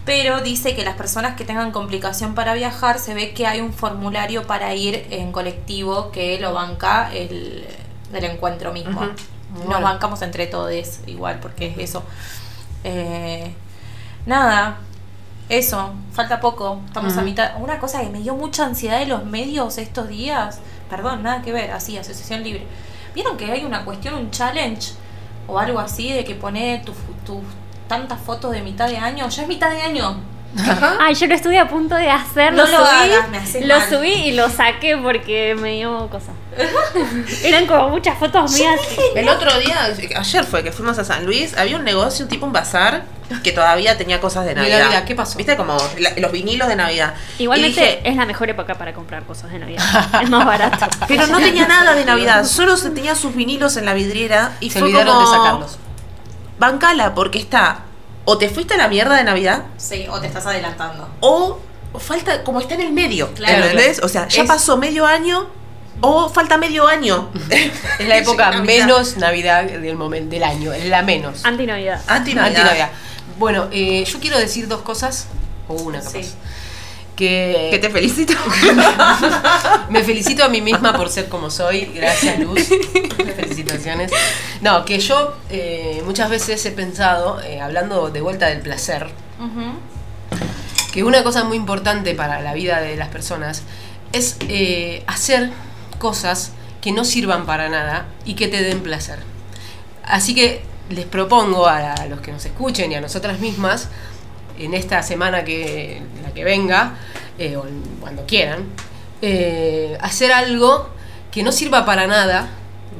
Pero dice que las personas que tengan complicación para viajar, se ve que hay un formulario para ir en colectivo que lo banca el, el encuentro mismo. Nos Bueno. bancamos entre todos igual, porque es eso. Eh, nada, eso, falta poco, estamos a Ujú. mitad. Una cosa que me dio mucha ansiedad de los medios estos días, perdón, nada que ver, así, asociación libre. ¿Vieron que hay una cuestión, un challenge o algo así de que pone tus tus tantas fotos de mitad de año? Ya es mitad de año. Ay, yo lo estuve a punto de hacer, No lo subí, hagas, me haces lo mal. subí y lo saqué porque me dio cosa. Eran como muchas fotos mías. El otro día, ayer fue que fuimos a San Luis, había un negocio, tipo un bazar, que todavía tenía cosas de Navidad. ¿qué pasó? Viste como la- los vinilos de Navidad. Igualmente dije, es la mejor época para comprar cosas de Navidad. es más barato. pero no tenía nada de Navidad, solo se tenía sus vinilos en la vidriera y se fue olvidaron como, de sacarlos Bancala, porque está, o te fuiste a la mierda de Navidad, Sí, o te estás adelantando. o falta, como está en el medio, Claro, ¿entendés? claro. O sea, ya Es- pasó medio año, o falta medio año. es la época Navidad. menos navidad del momento del año es la menos Anti-Navidad. Anti-Navidad. Anti-Navidad. bueno eh, yo quiero decir dos cosas o una capaz Sí. que Que te felicito. Me felicito a mí misma por ser como soy. Gracias, Luz. Felicitaciones. No, que yo eh, muchas veces he pensado, eh, hablando de vuelta del placer, que una cosa muy importante para la vida de las personas es eh, hacer cosas que no sirvan para nada y que te den placer. Así que les propongo a, los que nos escuchen y a nosotras mismas, en esta semana que la que venga, eh, o cuando quieran, eh, hacer algo que no sirva para nada,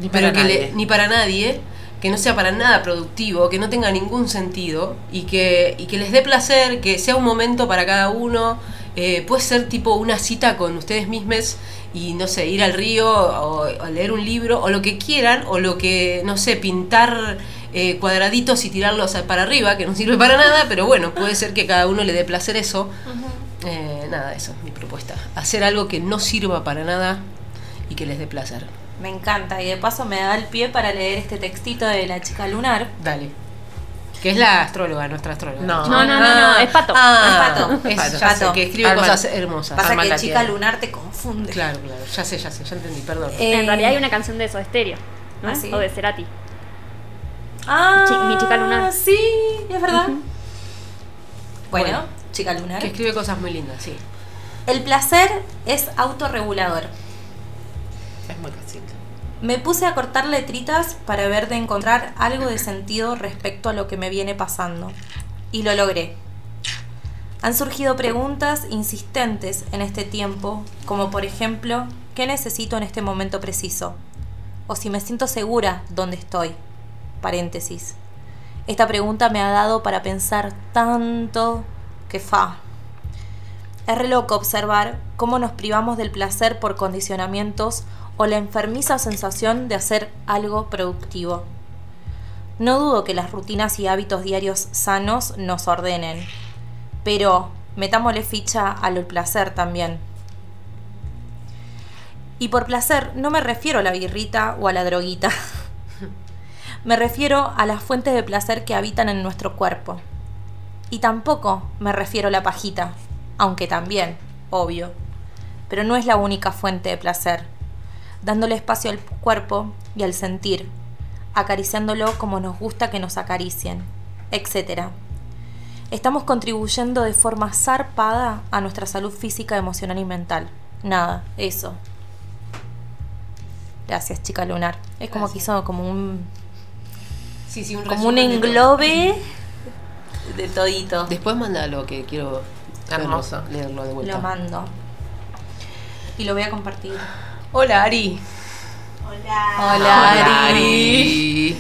Ni pero para que le- nadie. ni para nadie, que no sea para nada productivo, que no tenga ningún sentido y que, y que les dé placer, que sea un momento para cada uno eh, puede ser tipo una cita con ustedes mismos y no sé, ir al río o, o leer un libro o lo que quieran o lo que, no sé, pintar eh, cuadraditos y tirarlos para arriba, que no sirve para nada, pero bueno, puede ser que cada uno le dé placer eso. Eh, nada, eso es mi propuesta. Hacer algo que no sirva para nada y que les dé placer. Me encanta y de paso me da el pie para leer este textito de la chica lunar. Dale. Que es la astróloga, nuestra astróloga. No. No, no, no, no, es pato. Ah, Es pato. es- Pato. ya sé, Pato. que escribe cosas hermosas. Pasa que la chica tierra. lunar te confunde. Claro, claro, ya sé, ya sé, ya entendí, perdón. Eh, En realidad hay una canción de eso, de Stereo. ¿no? ¿Ah, sí? O de Cerati. Ah, mi chica lunar. Sí, es verdad. Bueno, Bueno. chica lunar. Que escribe cosas muy lindas, sí. El placer es autorregulador. Es muy fácil. Me puse a cortar letritas para ver de encontrar algo de sentido respecto a lo que me viene pasando. Y lo logré. Han surgido preguntas insistentes en este tiempo, como por ejemplo, ¿qué necesito en este momento preciso? O si me siento segura dónde estoy. Paréntesis. Esta pregunta me ha dado para pensar tanto que fa. Es re loco observar cómo nos privamos del placer por condicionamientos o la enfermiza sensación de hacer algo productivo. No dudo que las rutinas y hábitos diarios sanos nos ordenen, pero metámosle ficha al placer también. Y por placer no me refiero a la birrita o a la droguita. me refiero a las fuentes de placer que habitan en nuestro cuerpo. Y tampoco me refiero a la pajita, aunque también, obvio. Pero no es la única fuente de placer. Dándole espacio al cuerpo y al sentir, acariciándolo como nos gusta que nos acaricien, etc. Estamos contribuyendo de forma zarpada a nuestra salud física, emocional y mental. Nada, eso. Gracias, chica lunar. Es como que hizo como un, Sí, sí, un como un de englobe de todito. Después mándalo que quiero Hermoso. leerlo de vuelta. Lo mando. Y lo voy a compartir. Hola Ari. Hola. Hola Ari.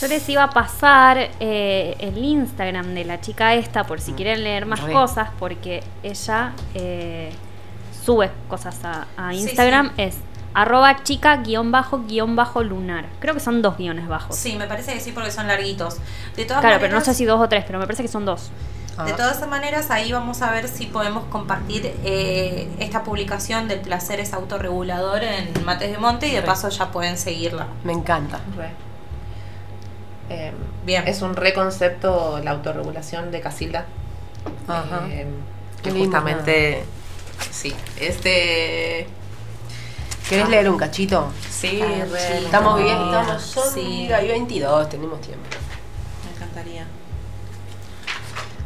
Yo les iba a pasar eh, el Instagram de la chica esta por si quieren leer más Re. cosas, porque ella eh, sube cosas a, a Sí, Instagram. sí. Es arroba chica guion bajo guion bajo lunar. Creo que son dos guiones bajos. Sí, me parece que sí porque son larguitos. De todas claro, maneras, pero no sé si dos o tres, pero me parece que son dos. De todas maneras, ahí vamos a ver si podemos compartir eh, esta publicación del placer es autorregulador en Mates de Monte y de Re. paso ya pueden seguirla. Me encanta. Re. Eh, Bien. Es un reconcepto la autorregulación de Casilda. Ajá. Eh, Qué que lindo, justamente. Sí. Este. ¿Querés leer un cachito? Sí, re. Estamos bien, estamos son sí. y 22, tenemos tiempo. Me encantaría.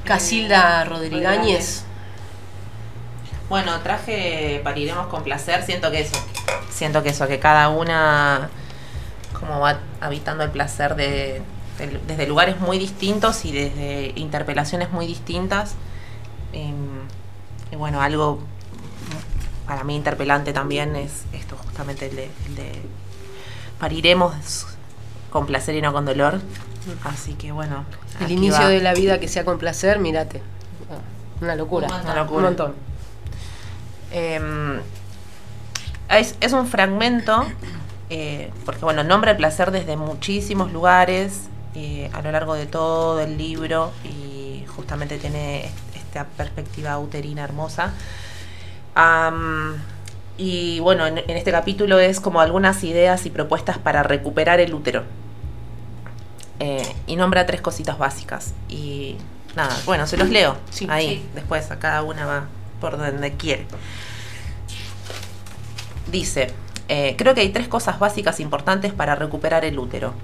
Casilda Rodrigáñez. Bueno, traje Pariremos con placer. Siento que eso. Siento que eso, que cada una como va habitando el placer de, de- desde lugares muy distintos y desde interpelaciones muy distintas. Em, y bueno, algo para mí interpelante también es esto, justamente el de, el de pariremos con placer y no con dolor. Así que bueno. El inicio va. de la vida que sea con placer, mírate. Una locura. Un montón. Una locura. Un montón. Eh, es, es un fragmento, eh, porque bueno, nombra el placer desde muchísimos lugares eh, a lo largo de todo el libro y justamente tiene est- esta perspectiva uterina hermosa. Y bueno, en, en este capítulo es como algunas ideas y propuestas para recuperar el útero. Eh, y nombra tres cositas básicas. Y nada, bueno, se los leo. Sí, ahí, sí. después a cada una va por donde quiere. Dice, eh, creo que hay tres cosas básicas importantes para recuperar el útero.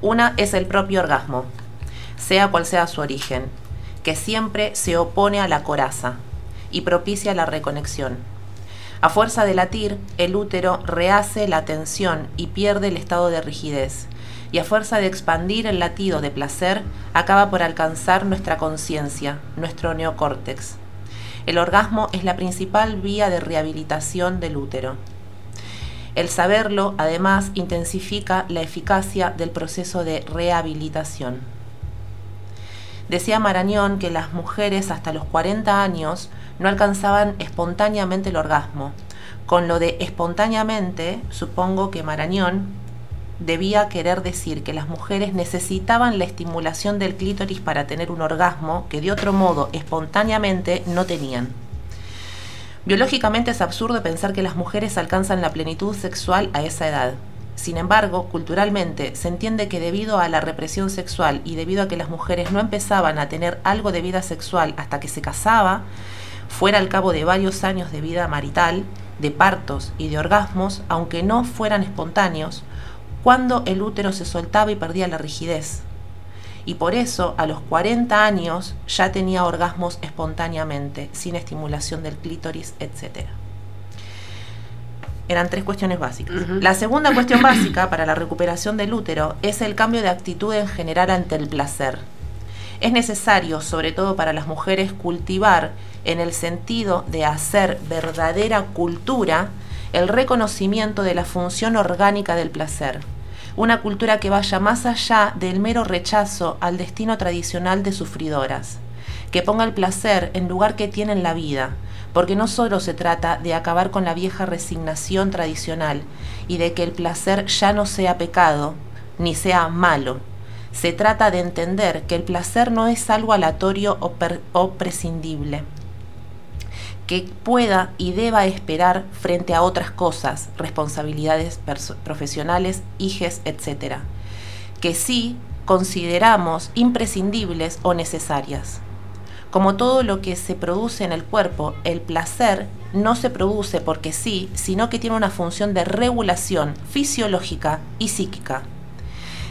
Una es el propio orgasmo, sea cual sea su origen, que siempre se opone a la coraza y propicia la reconexión. A fuerza de latir, el útero rehace la tensión y pierde el estado de rigidez, y a fuerza de expandir el latido de placer, acaba por alcanzar nuestra conciencia, nuestro neocórtex. El orgasmo es la principal vía de rehabilitación del útero. El saberlo, además, intensifica la eficacia del proceso de rehabilitación. Decía Marañón que las mujeres hasta los 40 años no alcanzaban espontáneamente el orgasmo. Con lo de espontáneamente, supongo que Marañón debía querer decir que las mujeres necesitaban la estimulación del clítoris para tener un orgasmo que de otro modo espontáneamente no tenían. Biológicamente es absurdo pensar que las mujeres alcanzan la plenitud sexual a esa edad. Sin embargo, culturalmente se entiende que debido a la represión sexual y debido a que las mujeres no empezaban a tener algo de vida sexual hasta que se casaba, fuera al cabo de varios años de vida marital, de partos y de orgasmos, aunque no fueran espontáneos, cuando el útero se soltaba y perdía la rigidez. Y por eso a los 40 años ya tenía orgasmos espontáneamente, sin estimulación del clítoris, etc. Eran tres cuestiones básicas. La segunda cuestión básica para la recuperación del útero es el cambio de actitud en general ante el placer. Es necesario, sobre todo para las mujeres, cultivar en el sentido de hacer verdadera cultura el reconocimiento de la función orgánica del placer. Una cultura que vaya más allá del mero rechazo al destino tradicional de sufridoras, que ponga el placer en lugar que tiene en la vida, porque no solo se trata de acabar con la vieja resignación tradicional y de que el placer ya no sea pecado, ni sea malo. Se trata de entender que el placer no es algo aleatorio o, prescindible que pueda y deba esperar frente a otras cosas, responsabilidades profesionales, hijes, etc., que sí consideramos imprescindibles o necesarias. Como todo lo que se produce en el cuerpo, el placer no se produce porque sí, sino que tiene una función de regulación fisiológica y psíquica.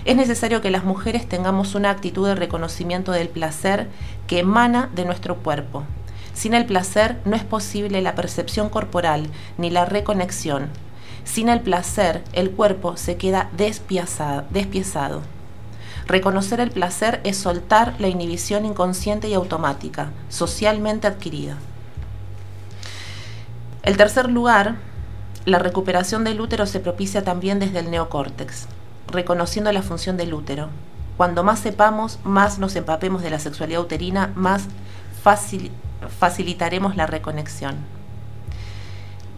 Es necesario que las mujeres tengamos una actitud de reconocimiento del placer que emana de nuestro cuerpo. Sin el placer no es posible la percepción corporal ni la reconexión. Sin el placer el cuerpo se queda despiezado. Reconocer el placer es soltar la inhibición inconsciente y automática, socialmente adquirida. El tercer lugar, la recuperación del útero se propicia también desde el neocórtex, reconociendo la función del útero. Cuando más sepamos, más nos empapemos de la sexualidad uterina, más fácil, facilitaremos la reconexión.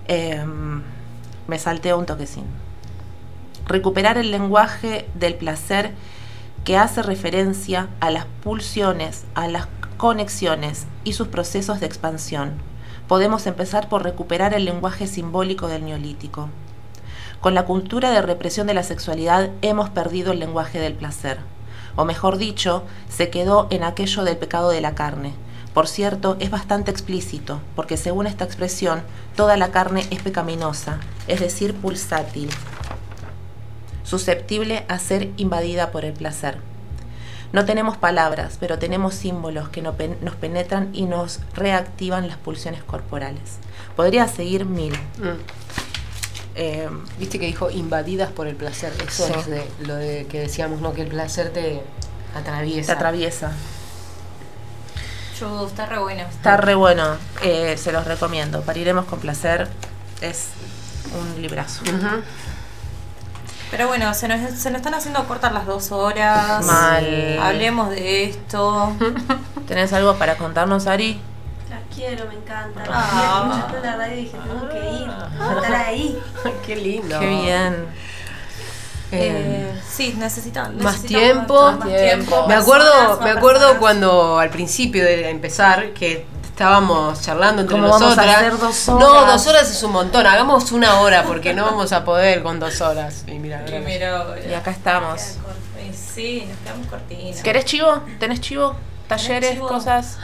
Em, me salteo un toquecín. Recuperar el lenguaje del placer que hace referencia a las pulsiones, a las conexiones y sus procesos de expansión. Podemos empezar por recuperar el lenguaje simbólico del neolítico. Con la cultura de represión de la sexualidad hemos perdido el lenguaje del placer, o mejor dicho, se quedó en aquello del pecado de la carne. Por cierto, es bastante explícito, porque según esta expresión, toda la carne es pecaminosa, es decir, pulsátil, susceptible a ser invadida por el placer. No tenemos palabras, pero tenemos símbolos que nos penetran y nos reactivan las pulsiones corporales. Podría seguir mil. Mm. Eh, Viste que dijo invadidas por el placer. Eso Sí. es de, lo de que decíamos, ¿no? Que el placer te atraviesa. se atraviesa. Chu, está re bueno. Está re bueno, eh, se los recomiendo. Pariremos con placer es un librazo. Pero bueno, se nos, se nos están haciendo cortas las dos horas. Mal. Hablemos de esto. ¿Tenés algo para contarnos, Ari? Las quiero, me encanta. Ah. Estoy escuchando la radio y dije, tengo que ir, estar ahí. Qué lindo. Qué bien. Eh, sí, necesitan más necesitamos tiempo. más tiempo. Me acuerdo, me acuerdo personas. cuando al principio de empezar que estábamos charlando entre ¿Cómo vamos a nosotras. hacer dos No, dos horas es un montón. Hagamos una hora porque no vamos a poder con dos horas. Y mira. Y acá estamos. Eh, Sí, nos quedamos cortinas. ¿Querés chivo? ¿Tenés chivo? ¿Talleres? chivo? ¿Cosas?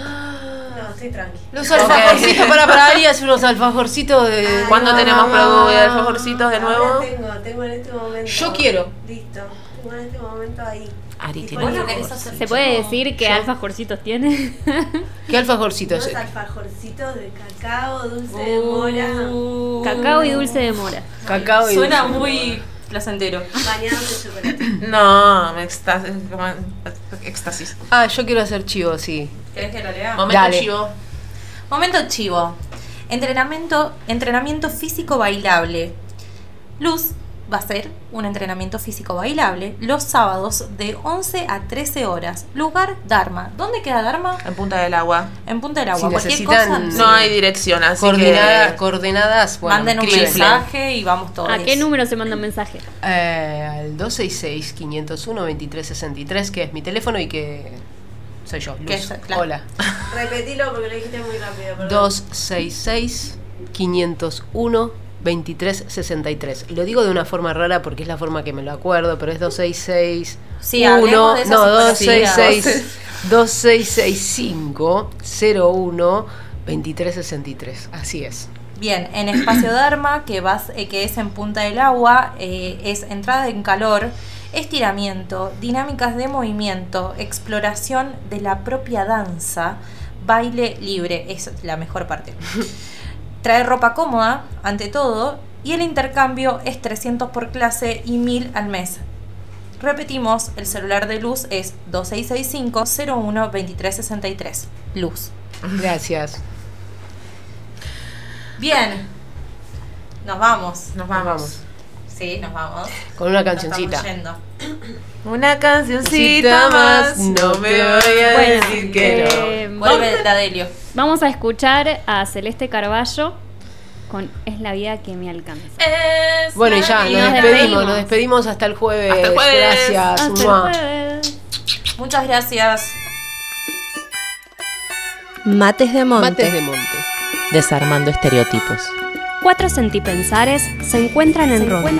No, estoy tranqui. Los alfajorcitos, para, para Ari hace unos alfajorcitos de. ¿Cuándo tenemos produ- de alfajorcitos de nuevo? Ahora tengo, tengo en este momento. Yo quiero. Listo. Tengo en este momento ahí. Ari tiene ¿Vos no ¿Se puede decir qué alfajorcitos tiene? ¿Qué alfajorcitos? Unos alfajorcitos de cacao, dulce de mora, Uh, Cacao y dulce de mora. Cacao y Suena dulce. muy placentero. bañados en chocolate. No, me extas- como éxtasis. Ah, yo quiero hacer chivo, sí. ¿Querés que lo lea? Momento Dale. chivo. Momento chivo. Entrenamiento, entrenamiento físico bailable. Luz va a ser un entrenamiento físico bailable los sábados de 11 a 13 horas. Lugar Dharma. ¿Dónde queda Dharma? En Punta del Agua. En Punta del Agua. Si Cualquier cosa, no hay dirección, así coordenadas, que coordenadas. Bueno, manden un mensaje y vamos todos. ¿A qué número se manda un mensaje? Eh, al 266 501 2363, que es mi teléfono y que soy yo, Luz. Claro. Hola. Repetilo porque lo dijiste muy rápido. 266 501 2363. Lo digo de una forma rara porque es la forma que me lo acuerdo, pero es 266. Sí, 1, no, 266 2665 01 2363. Así es. Bien, en Espacio Derma, que, vas, eh, que es en Punta del Agua, eh, es entrada en calor, estiramiento, dinámicas de movimiento, exploración de la propia danza, baile libre, es la mejor parte. Traer ropa cómoda, ante todo, y el intercambio es 300 por clase y 1000 al mes. Repetimos, el celular de Luz es 2665-01-2363. Luz. Gracias. Bien. Nos vamos. Nos Nos vamos. Sí, nos vamos. Con una Nos cancioncita. estamos yendo. Una cancioncita Cita más, más, no me voy a Bueno, decir que no. eh, Vuelve la Delio. Vamos a escuchar a Celeste Carballo con Es la vida que me alcanza. Bueno, y ya, nos nos despedimos, despedimos. nos despedimos hasta el jueves. Hasta el jueves. Gracias. Hasta el jueves. Muchas gracias. Mates de Monte. Mates de monte. Desarmando estereotipos. Cuatro sentipensares se encuentran en ronda.